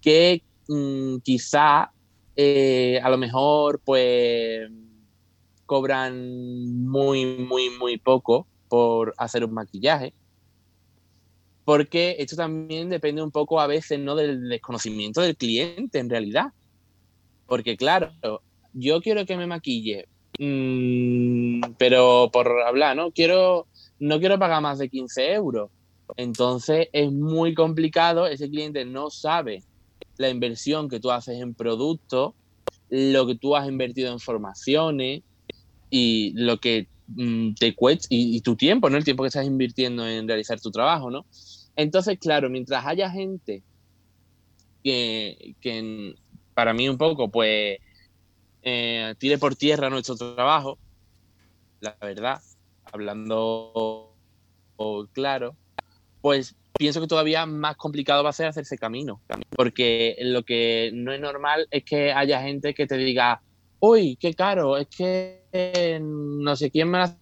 que mm, quizá eh, a lo mejor pues cobran muy, muy, muy poco por hacer un maquillaje porque esto también depende un poco a veces no del desconocimiento del cliente en realidad. Porque claro, yo quiero que me maquille, mm, pero por hablar, ¿no? Quiero, no quiero pagar más de 15 euros. Entonces es muy complicado, ese cliente no sabe la inversión que tú haces en productos, lo que tú has invertido en formaciones y lo que te cuesta, y, tu tiempo, ¿no? El tiempo que estás invirtiendo en realizar tu trabajo, ¿no? Entonces, claro, mientras haya gente que, para mí un poco, pues, eh, tire por tierra nuestro trabajo, la verdad, hablando claro, pues pienso que todavía más complicado va a ser hacerse camino, porque lo que no es normal es que haya gente que te diga, uy, qué caro, es que no sé quién me hace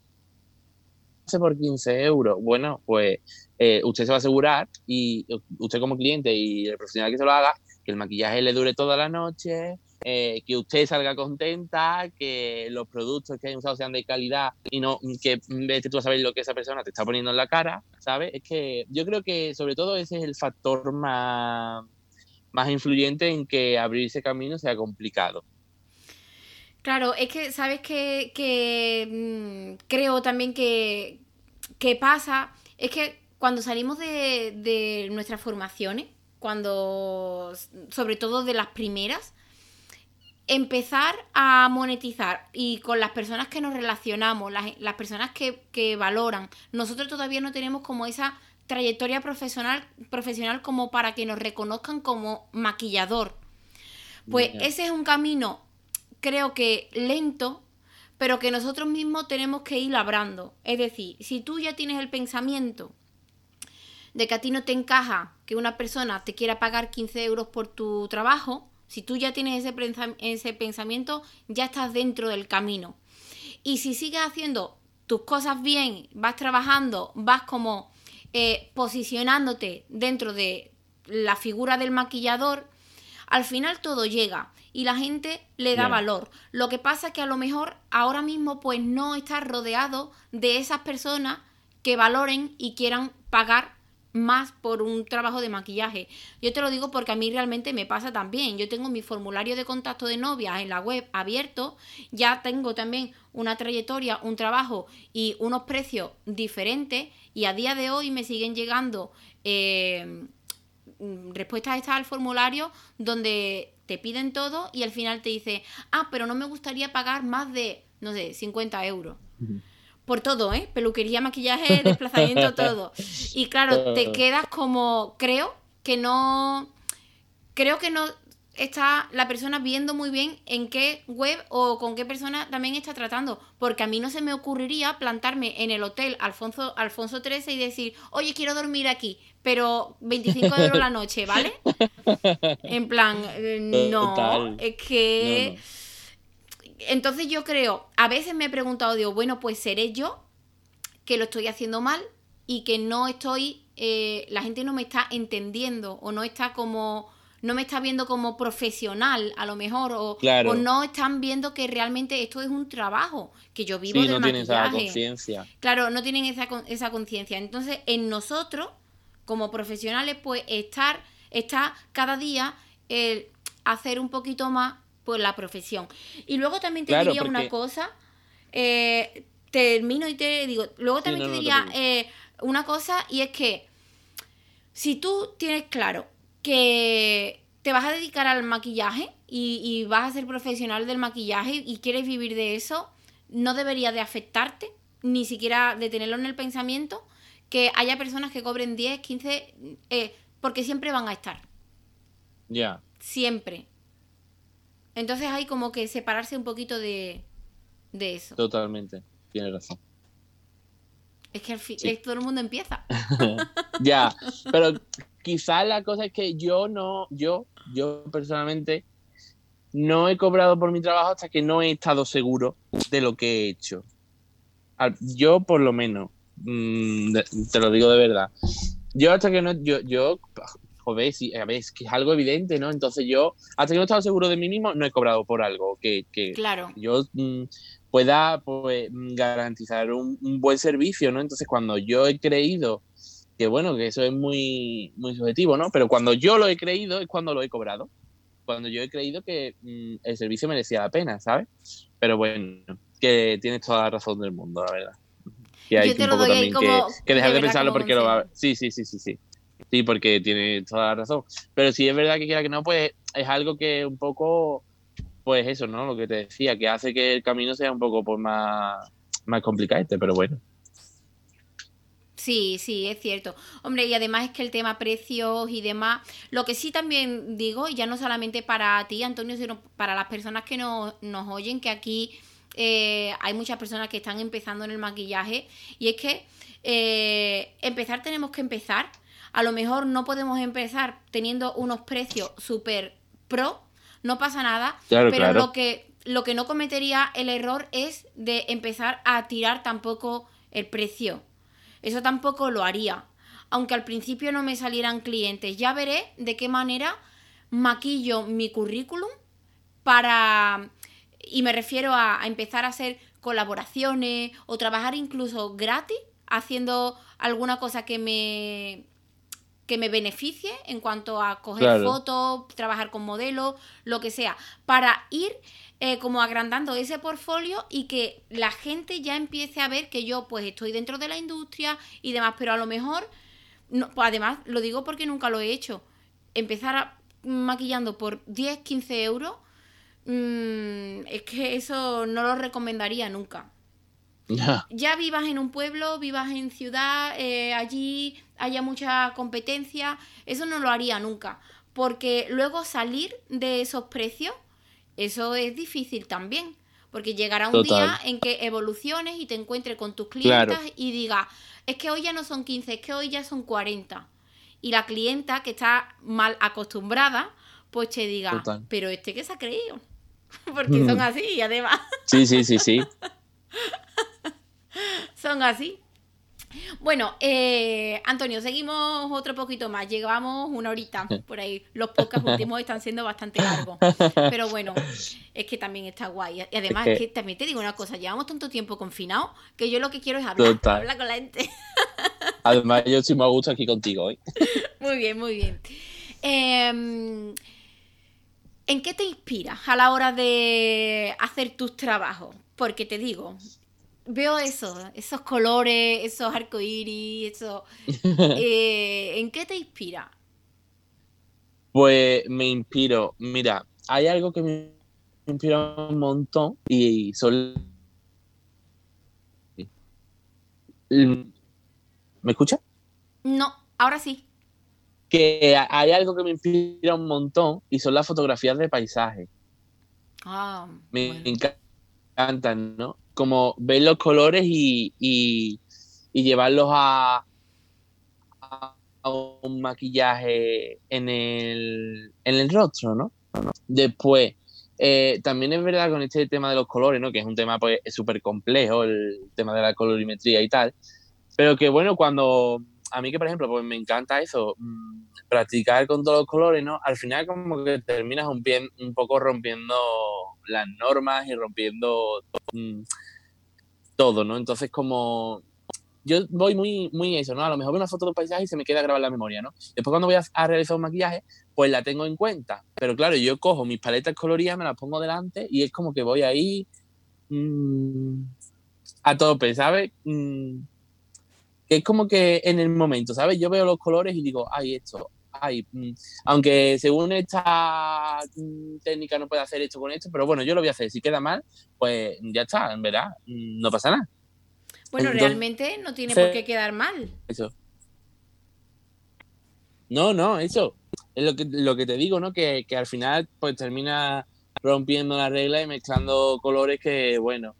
por 15 euros. Bueno, pues eh, usted se va a asegurar y usted como cliente y el profesional que se lo haga, que el maquillaje le dure toda la noche, eh, que usted salga contenta, que los productos que hayan usado sean de calidad y no que vete tú a saber lo que esa persona te está poniendo en la cara, ¿sabes? Es que yo creo que sobre todo ese es el factor más, más influyente en que abrirse camino sea complicado. Claro, es que, ¿sabes que, que mm, creo también que, que pasa? Es que cuando salimos de, nuestras formaciones, cuando, sobre todo de las primeras, empezar a monetizar y con las personas que nos relacionamos, las, personas que, valoran, nosotros todavía no tenemos como esa trayectoria profesional, profesional como para que nos reconozcan como maquillador. Pues ese es un camino, creo que lento, pero que nosotros mismos tenemos que ir labrando. Es decir, si tú ya tienes el pensamiento de que a ti no te encaja que una persona te quiera pagar 15 euros por tu trabajo, si tú ya tienes ese, pensamiento, ya estás dentro del camino. Y si sigues haciendo tus cosas bien, vas trabajando, vas como eh, posicionándote dentro de la figura del maquillador, al final todo llega y la gente le da valor. Lo que pasa es que a lo mejor ahora mismo pues no estás rodeado de esas personas que valoren y quieran pagar más por un trabajo de maquillaje. Yo te lo digo porque a mí realmente me pasa también. Yo tengo mi formulario de contacto de novia en la web abierto, ya tengo también una trayectoria, un trabajo y unos precios diferentes y a día de hoy me siguen llegando eh, respuestas estas al formulario donde te piden todo y al final te dice, ah, pero no me gustaría pagar más de, no sé, 50 euros. Por todo, ¿eh? Peluquería, maquillaje, desplazamiento, todo. Y claro, te quedas como, creo que no, creo que no está la persona viendo muy bien en qué web o con qué persona también está tratando. Porque a mí no se me ocurriría plantarme en el hotel Alfonso, Alfonso XIII y decir, oye, quiero dormir aquí, pero 25 euros la noche, ¿vale? En plan, eh, no, es que... Entonces yo creo, a veces me he preguntado, digo, bueno, pues seré yo que lo estoy haciendo mal y que no estoy, eh, la gente no me está entendiendo o no está como no me está viendo como profesional, a lo mejor, o, no están viendo que realmente esto es un trabajo, que yo vivo sí, no tienen esa conciencia. Claro, no tienen esa, esa conciencia. Entonces, en nosotros, como profesionales, pues estar, está cada día el hacer un poquito más pues la profesión. Y luego también te diría una cosa, eh, termino y te digo, luego también te diría eh, una cosa y es que si tú tienes claro que te vas a dedicar al maquillaje y, vas a ser profesional del maquillaje y quieres vivir de eso, no debería de afectarte, ni siquiera de tenerlo en el pensamiento, que haya personas que cobren 10, 15, eh, porque siempre van a estar. Ya. Siempre. Entonces hay como que separarse un poquito de, eso. Totalmente, tienes razón. Es que al fin, todo el mundo empieza. ya, pero quizás la cosa es que yo no, yo, yo personalmente no he cobrado por mi trabajo hasta que no he estado seguro de lo que he hecho. Yo por lo menos, mm, te lo digo de verdad. Yo hasta que no, yo, yo joder, sí, a ver, es que es algo evidente, ¿no? Entonces yo, hasta que no he estado seguro de mí mismo, no he cobrado por algo que, que claro. yo mm, pueda pues, garantizar un, buen servicio, ¿no? Entonces cuando yo he creído que bueno, que eso es muy, muy subjetivo, ¿no? Pero cuando yo lo he creído es cuando lo he cobrado. Cuando yo he creído que mm, el servicio merecía la pena, ¿sabes? Pero bueno, que tienes toda la razón del mundo, la verdad. Que hay que un poco también que, dejar de, pensarlo porque lo va a... Sí, sí, sí, sí, sí. Sí, porque tiene toda la razón. Pero si es verdad que quiera que no, pues es algo que un poco, pues eso, ¿no? Lo que te decía, que hace que el camino sea un poco pues, más, más complicado, pero bueno. Sí, sí, es cierto. Hombre, y además es que el tema precios y demás, lo que sí también digo, y ya no solamente para ti, Antonio, sino para las personas que nos, oyen, que aquí eh, hay muchas personas que están empezando en el maquillaje, y es que eh, empezar tenemos que empezar. A lo mejor no podemos empezar teniendo unos precios súper pro, no pasa nada, pero lo que lo que no cometería el error es de empezar a tirar tampoco el precio eso tampoco lo haría. Aunque al principio no me salieran clientes. Ya veré de qué manera maquillo mi currículum para... Y me refiero a, empezar a hacer colaboraciones o trabajar incluso gratis haciendo alguna cosa que me que me beneficie en cuanto a coger fotos, trabajar con modelos, lo que sea, para ir eh, como agrandando ese portfolio y que la gente ya empiece a ver que yo pues estoy dentro de la industria y demás, pero a lo mejor, no, pues además lo digo porque nunca lo he hecho, empezar maquillando por 10, 15 euros, mm, es que eso no lo recomendaría nunca. Ya vivas en un pueblo, vivas en ciudad, eh, allí haya mucha competencia, eso no lo haría nunca. Porque luego salir de esos precios, eso es difícil también. Porque llegará un día en que evoluciones y te encuentres con tus clientes y digas, es que hoy ya no son 15, es que hoy ya son 40. Y la clienta que está mal acostumbrada, pues te diga, pero este que se ha creído. Porque son así, además. Sí, sí, sí, sí. son así. Bueno, eh, Antonio, seguimos otro poquito más. Llegamos una horita por ahí. Los podcasts últimos están siendo bastante largos. Pero bueno, es que también está guay. Y además, es que, también te digo una cosa: llevamos tanto tiempo confinados que yo lo que quiero es hablar, hablar con la gente. Además, yo sí me gusto aquí contigo hoy. Muy bien, muy bien. Em, ¿En qué te inspiras a la hora de hacer tus trabajos? Porque te digo, veo eso, esos colores, esos arcoíris, eso. Eh, ¿En qué te inspira? Pues me inspiro, mira, hay algo que me inspira un montón y son... ¿Me escucha? No, ahora sí. Que hay algo que me inspira un montón y son las fotografías de paisaje. Ah, me encantan, ¿no? Como ver los colores y, llevarlos a, un maquillaje en el, en el rostro, ¿no? Después, eh, también es verdad con este tema de los colores, ¿no? Que es un tema pues súper complejo, el tema de la colorimetría y tal. Pero que bueno, cuando a mí que por ejemplo, pues me encanta eso, mm, practicar con todos los colores, ¿no? Al final como que terminas un, un poco rompiendo las normas y rompiendo mm, todo, ¿no? Entonces como yo voy muy, muy eso, ¿no? A lo mejor veo una foto de un paisaje y se me queda grabada en la memoria, ¿no? Después cuando voy a, realizar un maquillaje, pues la tengo en cuenta. Pero claro, yo cojo mis paletas coloridas, me las pongo delante y es como que voy ahí mm, a tope, ¿sabes? Mm, es como que en el momento, ¿sabes? Yo veo los colores y digo, ay, esto, ay, mm, aunque según esta mm, técnica no puede hacer esto con esto, pero bueno, yo lo voy a hacer. Si queda mal, pues ya está, en verdad, mm, no pasa nada. Bueno, realmente no tiene por qué quedar mal. Eso. No, no, eso. Es lo que, lo que te digo, ¿no? Que, que al final, pues termina rompiendo la regla y mezclando colores que, bueno,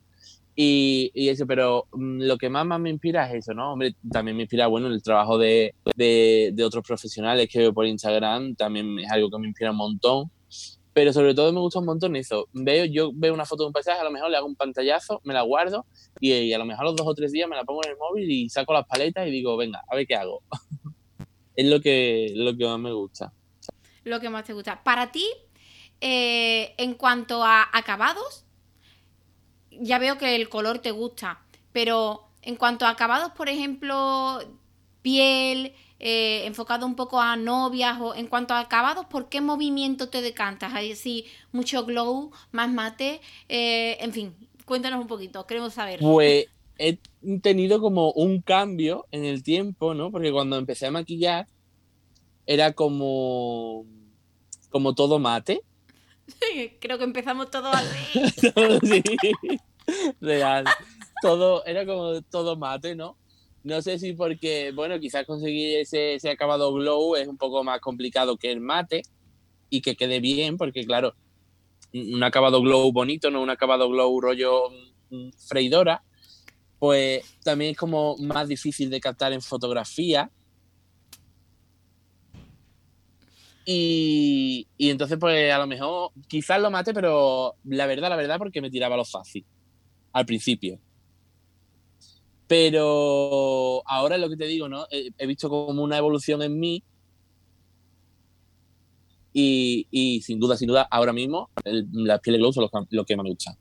y, eso, pero mm, lo que más, más me inspira es eso, ¿no? Hombre, también me inspira, bueno, el trabajo de, de, otros profesionales que veo por Instagram, también es algo que me inspira un montón. Pero sobre todo me gusta un montón eso. Veo, yo veo una foto de un paisaje, a lo mejor le hago un pantallazo, me la guardo y, a lo mejor los dos o tres días me la pongo en el móvil y saco las paletas y digo, venga, a ver qué hago. es lo que, lo que más me gusta. Lo que más te gusta. Para ti, eh, en cuanto a acabados, ya veo que el color te gusta, pero en cuanto a acabados, por ejemplo, piel, eh, enfocado un poco a novias, o en cuanto a acabados, ¿por qué movimiento te decantas? Hay así mucho glow, más mate, eh, en fin, cuéntanos un poquito, queremos saber. Pues he tenido como un cambio en el tiempo, ¿no? Porque cuando empecé a maquillar era como, como todo mate. Creo que empezamos todos así. Real. Todo, era como todo mate, ¿no? No sé si porque, bueno, quizás conseguir ese, ese acabado glow es un poco más complicado que el mate y que quede bien, porque claro, un acabado glow bonito, no un acabado glow rollo mm, freidora, pues también es como más difícil de captar en fotografía. Y, y, entonces, pues a lo mejor, quizás lo mate, pero la verdad, la verdad, porque me tiraba lo fácil al principio. Pero ahora es lo que te digo, ¿no? He, visto como una evolución en mí y, sin duda, sin duda, ahora mismo las pieles glow son lo, que más me gusta.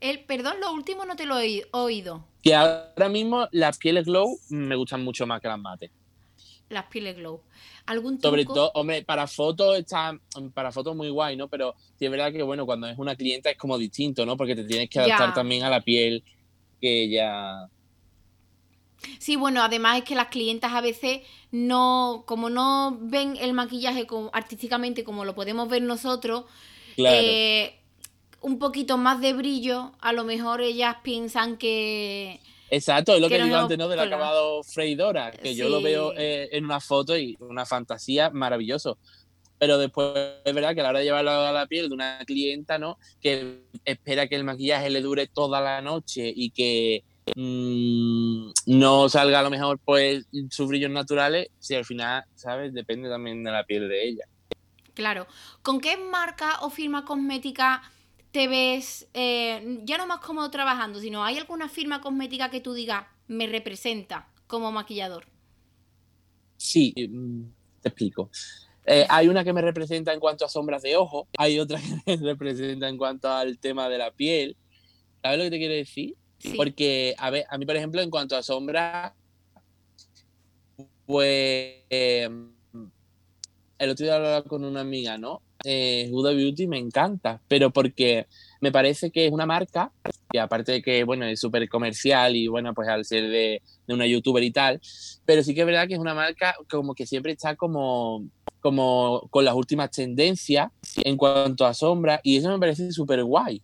El, perdón, lo último no te lo he oído. Que ahora mismo las pieles glow me gustan mucho más que las mates. Las pieles glow. ¿Algún Sobre todo, hombre, para fotos está, para fotos muy guay, ¿no? Pero sí es verdad que, bueno, cuando es una clienta es como distinto, ¿no? Porque te tienes que adaptar también a la piel que ella, Sí, bueno, además es que las clientas a veces no, como no ven el maquillaje como, artísticamente como lo podemos ver nosotros, eh, un poquito más de brillo, a lo mejor ellas piensan que... Exacto, es lo que, digo antes, ¿no? Del acabado freidora, que yo lo veo eh, en una foto y una fantasía maravilloso. Pero después es verdad que a la hora de llevarlo a la piel de una clienta, ¿no? Que espera que el maquillaje le dure toda la noche y que Mm, no salga a lo mejor pues sus brillos naturales, si al final, ¿sabes? Depende también de la piel de ella. Claro. ¿Con qué marca o firma cosmética te ves eh, ya no más cómodo trabajando, sino hay alguna firma cosmética que tú digas me representa como maquillador? Sí, mm, te explico. Eh, hay una que me representa en cuanto a sombras de ojo, hay otra que me representa en cuanto al tema de la piel. ¿Sabes lo que te quiero decir? Porque, a ver, a mí, por ejemplo, en cuanto a sombra, pues em, el otro día hablaba con una amiga, ¿no? Eh, Huda Beauty me encanta, pero porque me parece que es una marca que aparte de que, bueno, es súper comercial y, bueno, pues al ser de, una youtuber y tal, pero sí que es verdad que es una marca como que siempre está como, como con las últimas tendencias en cuanto a sombra y eso me parece súper guay.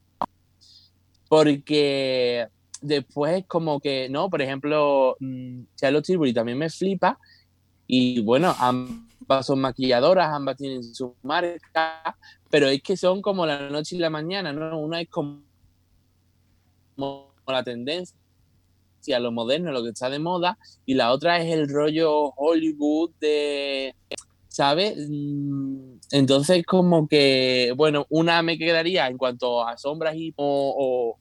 Porque después como que, no, por ejemplo, mm, Charlotte Tilbury también me flipa y bueno, son maquilladoras, ambas tienen su marca, pero es que son como la noche y la mañana, ¿no? Una es como, la tendencia a lo moderno, lo que está de moda, y la otra es el rollo Hollywood de, ¿sabes? Mm, entonces como que, bueno, una me quedaría en cuanto a sombras y o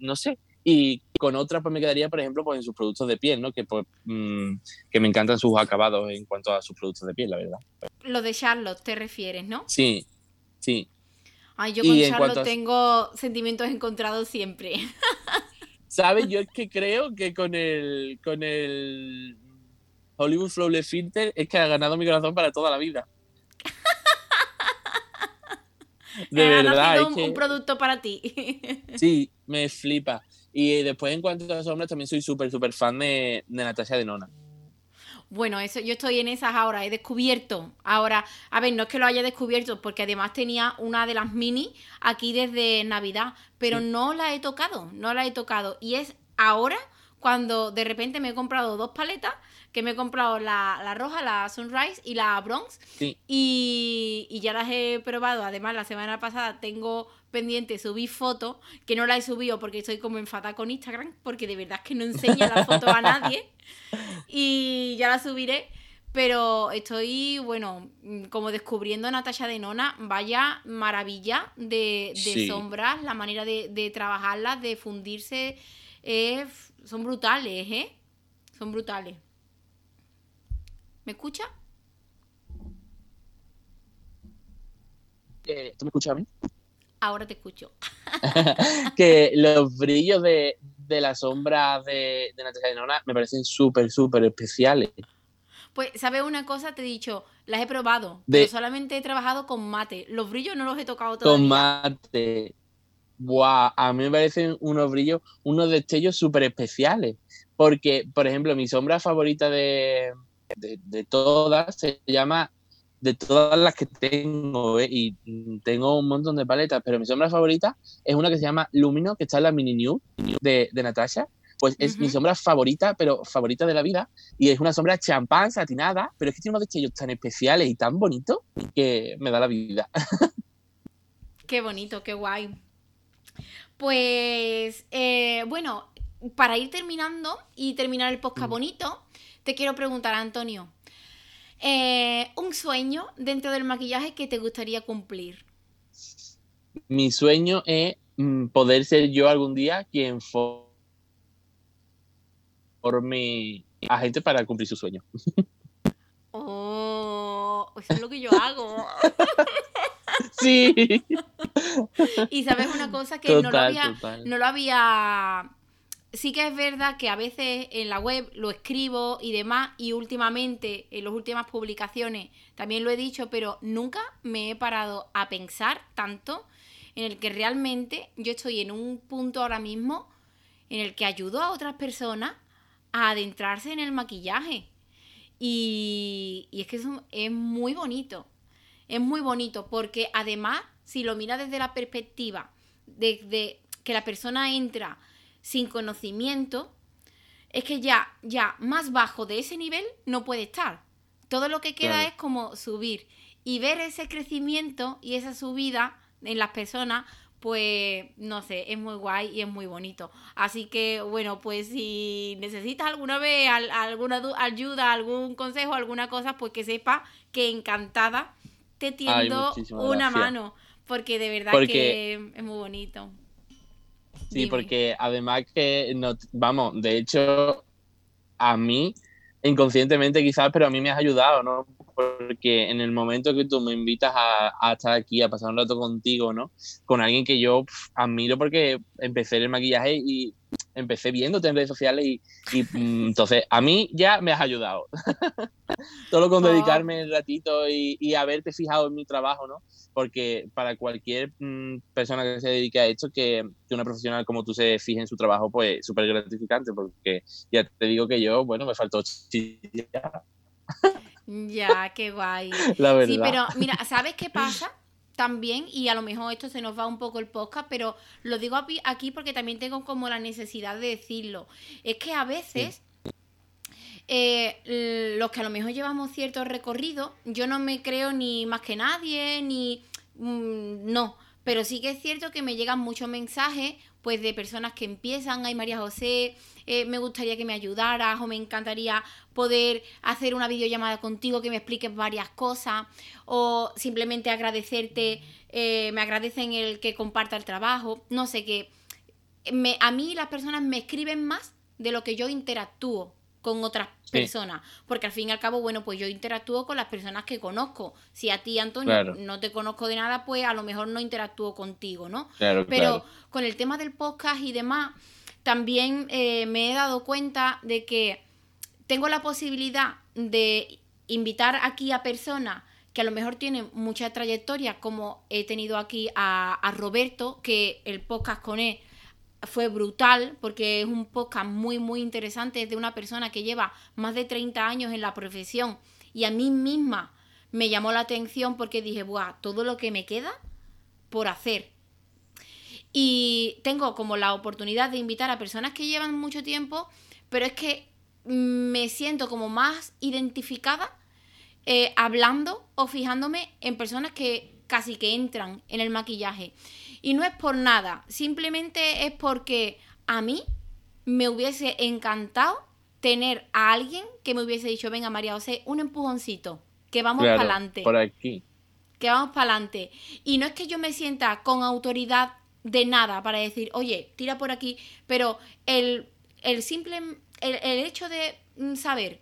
no sé, y con otras pues me quedaría, por ejemplo, pues en sus productos de piel, ¿no? Que, pues, mm, que me encantan sus acabados en cuanto a sus productos de piel, la verdad. Lo de Charlotte te refieres, ¿no? Sí, sí. Ay, yo con Charlotte tengo sentimientos encontrados siempre. ¿Sabes? Yo es que creo que con el, con el Hollywood Flawless Filter es que ha ganado mi corazón para toda la vida. De verdad. Un, un producto para ti. Sí, me flipa. Y después, en cuanto a sombras, también soy súper, súper fan de, de Natasha de Nona. Bueno, eso, yo estoy en esas ahora, he descubierto. Ahora, a ver, no es que lo haya descubierto, porque además tenía una de las mini aquí desde Navidad, pero no la he tocado, no la he tocado. Y es ahora cuando de repente me he comprado dos paletas, que me he comprado la, roja, la Sunrise y la Bronx. Y, y ya las he probado. Además, la semana pasada tengo pendiente subí fotos, que no la he subido porque estoy como enfadada con Instagram, porque de verdad es que no enseña la foto a nadie. Y ya la subiré. Pero estoy, bueno, como descubriendo a Natasha de Nona, vaya maravilla de, sombras, la manera de, trabajarlas, de fundirse, son brutales, ¿eh? Son brutales. ¿Me escucha? Eh, ¿Tú me escuchas a mí? Ahora te escucho. que los brillos de, la sombra de, de Natalia de Nona me parecen súper, súper especiales. Pues, ¿sabes una cosa? Te he dicho, las he probado, pero solamente he trabajado con mate. Los brillos no los he tocado todavía. Con mate. Buah, a mí me parecen unos brillos, unos destellos súper especiales. Porque, por ejemplo, mi sombra favorita de, de todas se llama de todas las que tengo, ¿eh? y tengo un montón de paletas, pero mi sombra favorita es una que se llama Lumino, que está en la Mini New de, de Natasha. Pues es mi sombra favorita, pero favorita de la vida. Y es una sombra champán, satinada, pero es que tiene unos destellos tan especiales y tan bonitos que me da la vida. Qué bonito, qué guay. Pues, eh, bueno, para ir terminando y terminar el podcast mm. bonito, te quiero preguntar, Antonio, eh, un sueño dentro del maquillaje que te gustaría cumplir. Mi sueño es mm, poder ser yo algún día quien forme a gente para cumplir su sueño. Oh, eso es lo que yo hago. Sí. Y sabes una cosa que no, lo había, no lo había sí que es verdad que a veces en la web lo escribo y demás, y últimamente, en las últimas publicaciones, también lo he dicho, pero nunca me he parado a pensar tanto en el que realmente yo estoy en un punto ahora mismo en el que ayudo a otras personas a adentrarse en el maquillaje. Y, y es que eso es muy bonito. Es muy bonito porque además, si lo mira desde la perspectiva de, que la persona entra sin conocimiento, es que ya, ya más bajo de ese nivel no puede estar. Todo lo que queda es como subir y ver ese crecimiento y esa subida en las personas, pues no sé, es muy guay y es muy bonito. Así que bueno, pues si necesitas alguna vez alguna ayuda, algún consejo, alguna cosa, pues que sepa que encantada te tiendo una mano, porque de verdad que es muy bonito. Sí, porque además que, no, vamos, de hecho, a mí, inconscientemente quizás, pero a mí me has ayudado, ¿no? Porque en el momento que tú me invitas a, estar aquí, a pasar un rato contigo, ¿no? Con alguien que yo admiro porque empecé el maquillaje y empecé viéndote en redes sociales y, mm, entonces a mí ya me has ayudado. Todo con oh. dedicarme el ratito y, y, haberte fijado en mi trabajo, ¿no? Porque para cualquier mm, persona que se dedique a esto, que, que, una profesional como tú se fije en su trabajo, pues es súper gratificante, porque ya te digo que yo, bueno, me faltó Ya, qué guay. La verdad. Sí, pero mira, ¿sabes qué pasa? También, y a lo mejor esto se nos va un poco el podcast, pero lo digo aquí porque también tengo como la necesidad de decirlo. Es que a veces... Eh, los que a lo mejor llevamos cierto recorrido, yo no me creo ni más que nadie, ni... Mm, no, pero sí que es cierto que me llegan muchos mensajes pues de personas que empiezan, ay María José, eh, me gustaría que me ayudaras o me encantaría poder hacer una videollamada contigo que me expliques varias cosas o simplemente agradecerte, eh, me agradecen el que comparta el trabajo, no sé qué. a mí las personas me escriben más de lo que yo interactúo con otras personas. Porque al fin y al cabo, bueno, pues yo interactúo con las personas que conozco. Si a ti, Antonio, no te conozco de nada, pues a lo mejor no interactúo contigo, ¿no? Pero con el tema del podcast y demás, también eh, me he dado cuenta de que tengo la posibilidad de invitar aquí a personas que a lo mejor tienen mucha trayectoria, como he tenido aquí a, a Roberto, que el podcast con él fue brutal porque es un podcast muy, muy interesante. Es de una persona que lleva más de 30 años en la profesión y a mí misma me llamó la atención porque dije, Buah, todo lo que me queda por hacer. Y tengo como la oportunidad de invitar a personas que llevan mucho tiempo, pero es que me siento como más identificada eh, hablando o fijándome en personas que casi que entran en el maquillaje. Y no es por nada, simplemente es porque a mí me hubiese encantado tener a alguien que me hubiese dicho, venga María José, un empujoncito, que vamos para adelante. Por aquí. Que vamos para adelante. Y no es que yo me sienta con autoridad de nada para decir, oye, tira por aquí, pero el, el simple, el, el hecho de mm, saber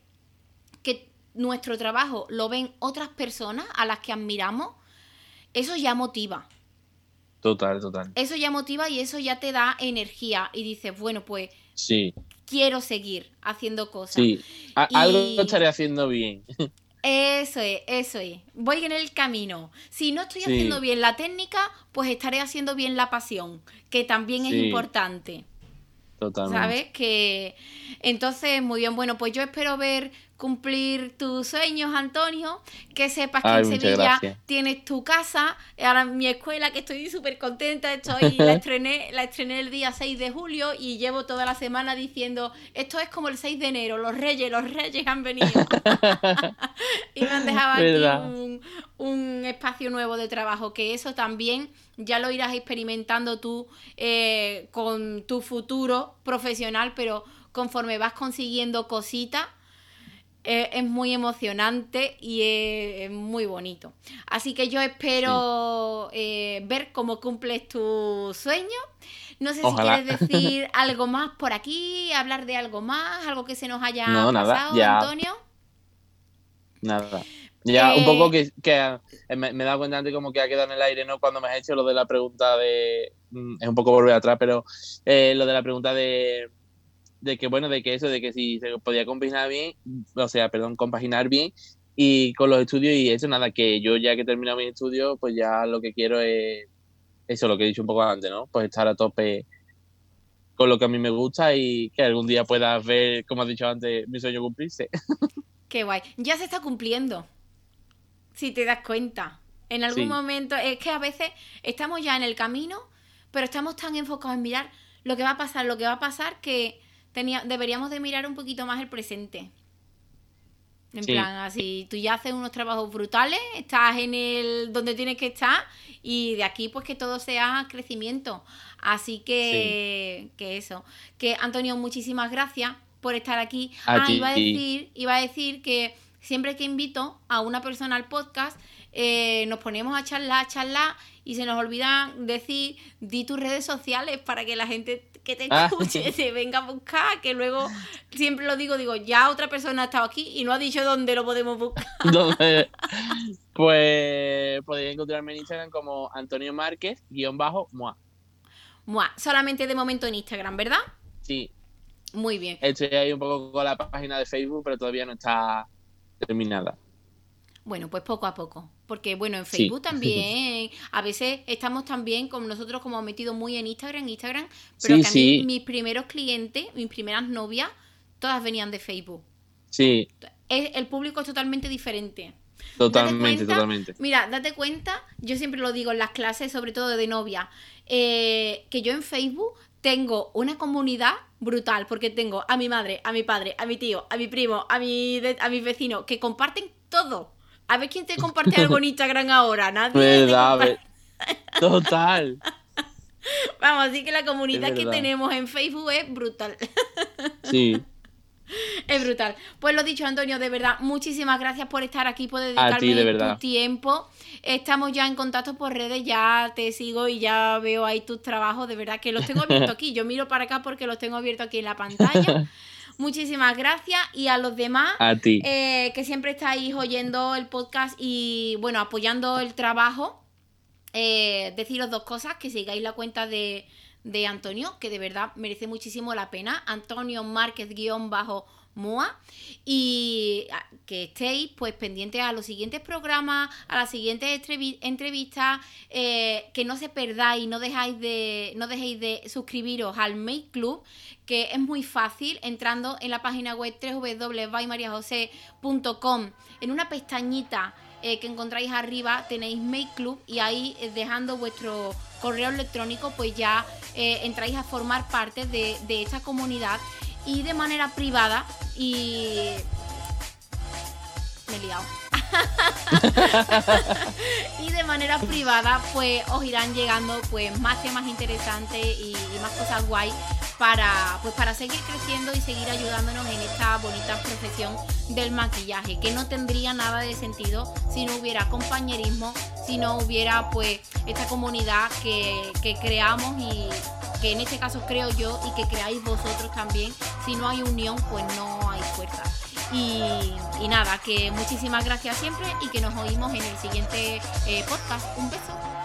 que nuestro trabajo lo ven otras personas a las que admiramos, eso ya motiva. Total, total. Eso ya motiva y eso ya te da energía y dices, bueno, pues sí. quiero seguir haciendo cosas. Sí, algo estaré haciendo bien. Eso es, eso es. Voy en el camino. Si no estoy haciendo bien la técnica, pues estaré haciendo bien la pasión, que también es importante. Totalmente. ¿Sabes? Que entonces, muy bien, bueno, pues yo espero ver cumplir tus sueños, Antonio, que sepas que en Sevilla tienes tu casa, ahora mi escuela, que estoy súper contenta, estoy, la estrené, la estrené el día 6 de julio y llevo toda la semana diciendo, esto es como el 6 de enero, los reyes, los reyes han venido. y me han dejado aquí un, espacio nuevo de trabajo, que eso también ya lo irás experimentando tú eh, con tu futuro profesional, pero conforme vas consiguiendo cositas, es, muy emocionante y es, muy bonito. Así que yo espero eh, ver cómo cumples tu sueño. No sé si quieres decir algo más por aquí, hablar de algo más, algo que se nos haya pasado, Antonio. Nada. Ya, un poco eh, que, me, me, he dado cuenta antes como que ha quedado en el aire, ¿no? Cuando me has hecho lo de la pregunta de... Mm, es un poco volver atrás, pero eh, lo de la pregunta de de que bueno, de que eso, de que si se podía compaginar bien, o sea, perdón, compaginar bien y con los estudios y eso, nada, que yo ya que he terminado mis estudios, pues ya lo que quiero es eso, lo que he dicho un poco antes, ¿no? Pues estar a tope con lo que a mí me gusta y que algún día puedas ver, como has dicho antes, mi sueño cumplirse. Qué guay. Ya se está cumpliendo. Si te das cuenta. En algún momento, es que a veces estamos ya en el camino, pero estamos tan enfocados en mirar lo que va a pasar, lo que va a pasar, que tenía, deberíamos de mirar un poquito más el presente. En plan, así, tú ya haces unos trabajos brutales, estás en el donde tienes que estar y de aquí pues que todo sea crecimiento. Así que, que eso. Que Antonio, muchísimas gracias por estar aquí. ah, iba a decir, iba a decir que siempre que invito a una persona al podcast, eh, nos ponemos a charlar, a charlar y se nos olvida decir, di tus redes sociales para que la gente que te ah. escuche se venga a buscar, que luego siempre lo digo, digo, ya otra persona ha estado aquí y no ha dicho dónde lo podemos buscar. Pues podéis encontrarme en Instagram como Antonio Márquez, guion bajo, mua. Mua, solamente de momento en Instagram, ¿verdad? Sí. Muy bien. Estoy ahí un poco con la página de Facebook, pero todavía no está terminada. Bueno, pues poco a poco. Porque bueno, en Facebook también, a veces estamos también como nosotros como metidos muy en Instagram, Instagram, pero que a mí mis primeros clientes, mis primeras novias, todas venían de Facebook. Sí. el público es totalmente diferente. Totalmente, totalmente. Mira, date cuenta, yo siempre lo digo en las clases, sobre todo de novia, eh, que yo en Facebook tengo una comunidad brutal, porque tengo a mi madre, a mi padre, a mi tío, a mi primo, a mi, a mis vecinos, que comparten todo. A ver quién te comparte algo en Instagram ahora. Nadie. Total. Vamos, así que la comunidad que tenemos en Facebook es brutal. Sí. Es brutal. Pues lo dicho, Antonio, de verdad, muchísimas gracias por estar aquí, por dedicarme tu tiempo. Estamos ya en contacto por redes, ya te sigo y ya veo ahí tus trabajos, de verdad que los tengo abiertos aquí. Yo miro para acá porque los tengo abiertos aquí en la pantalla. Muchísimas gracias y a los demás eh, que siempre estáis oyendo el podcast y bueno, apoyando el trabajo. Eh, deciros dos cosas, que sigáis la cuenta de, de Antonio, que de verdad merece muchísimo la pena. Antonio Márquez guion bajo MUA y ah, que estéis pues pendientes a los siguientes programas, a las siguientes entrevistas, eh, que no se perdáis, no dejáis de, no dejéis de suscribiros al Make Club, que es muy fácil entrando en la página web www.baymariajose.com en una pestañita eh, que encontráis arriba tenéis Make Club y ahí eh, dejando vuestro correo electrónico pues ya entráis a formar parte de, de esta comunidad y de manera privada y me he liado. y de manera privada pues os irán llegando pues más temas interesantes y, más cosas guay para pues para seguir creciendo y seguir ayudándonos en esta bonita profesión del maquillaje que no tendría nada de sentido si no hubiera compañerismo si no hubiera pues esta comunidad que, que creamos y que en este caso creo yo y que creáis vosotros también si no hay unión pues no hay fuerza y, nada, que muchísimas gracias siempre y que nos oímos en el siguiente eh, podcast. Un beso.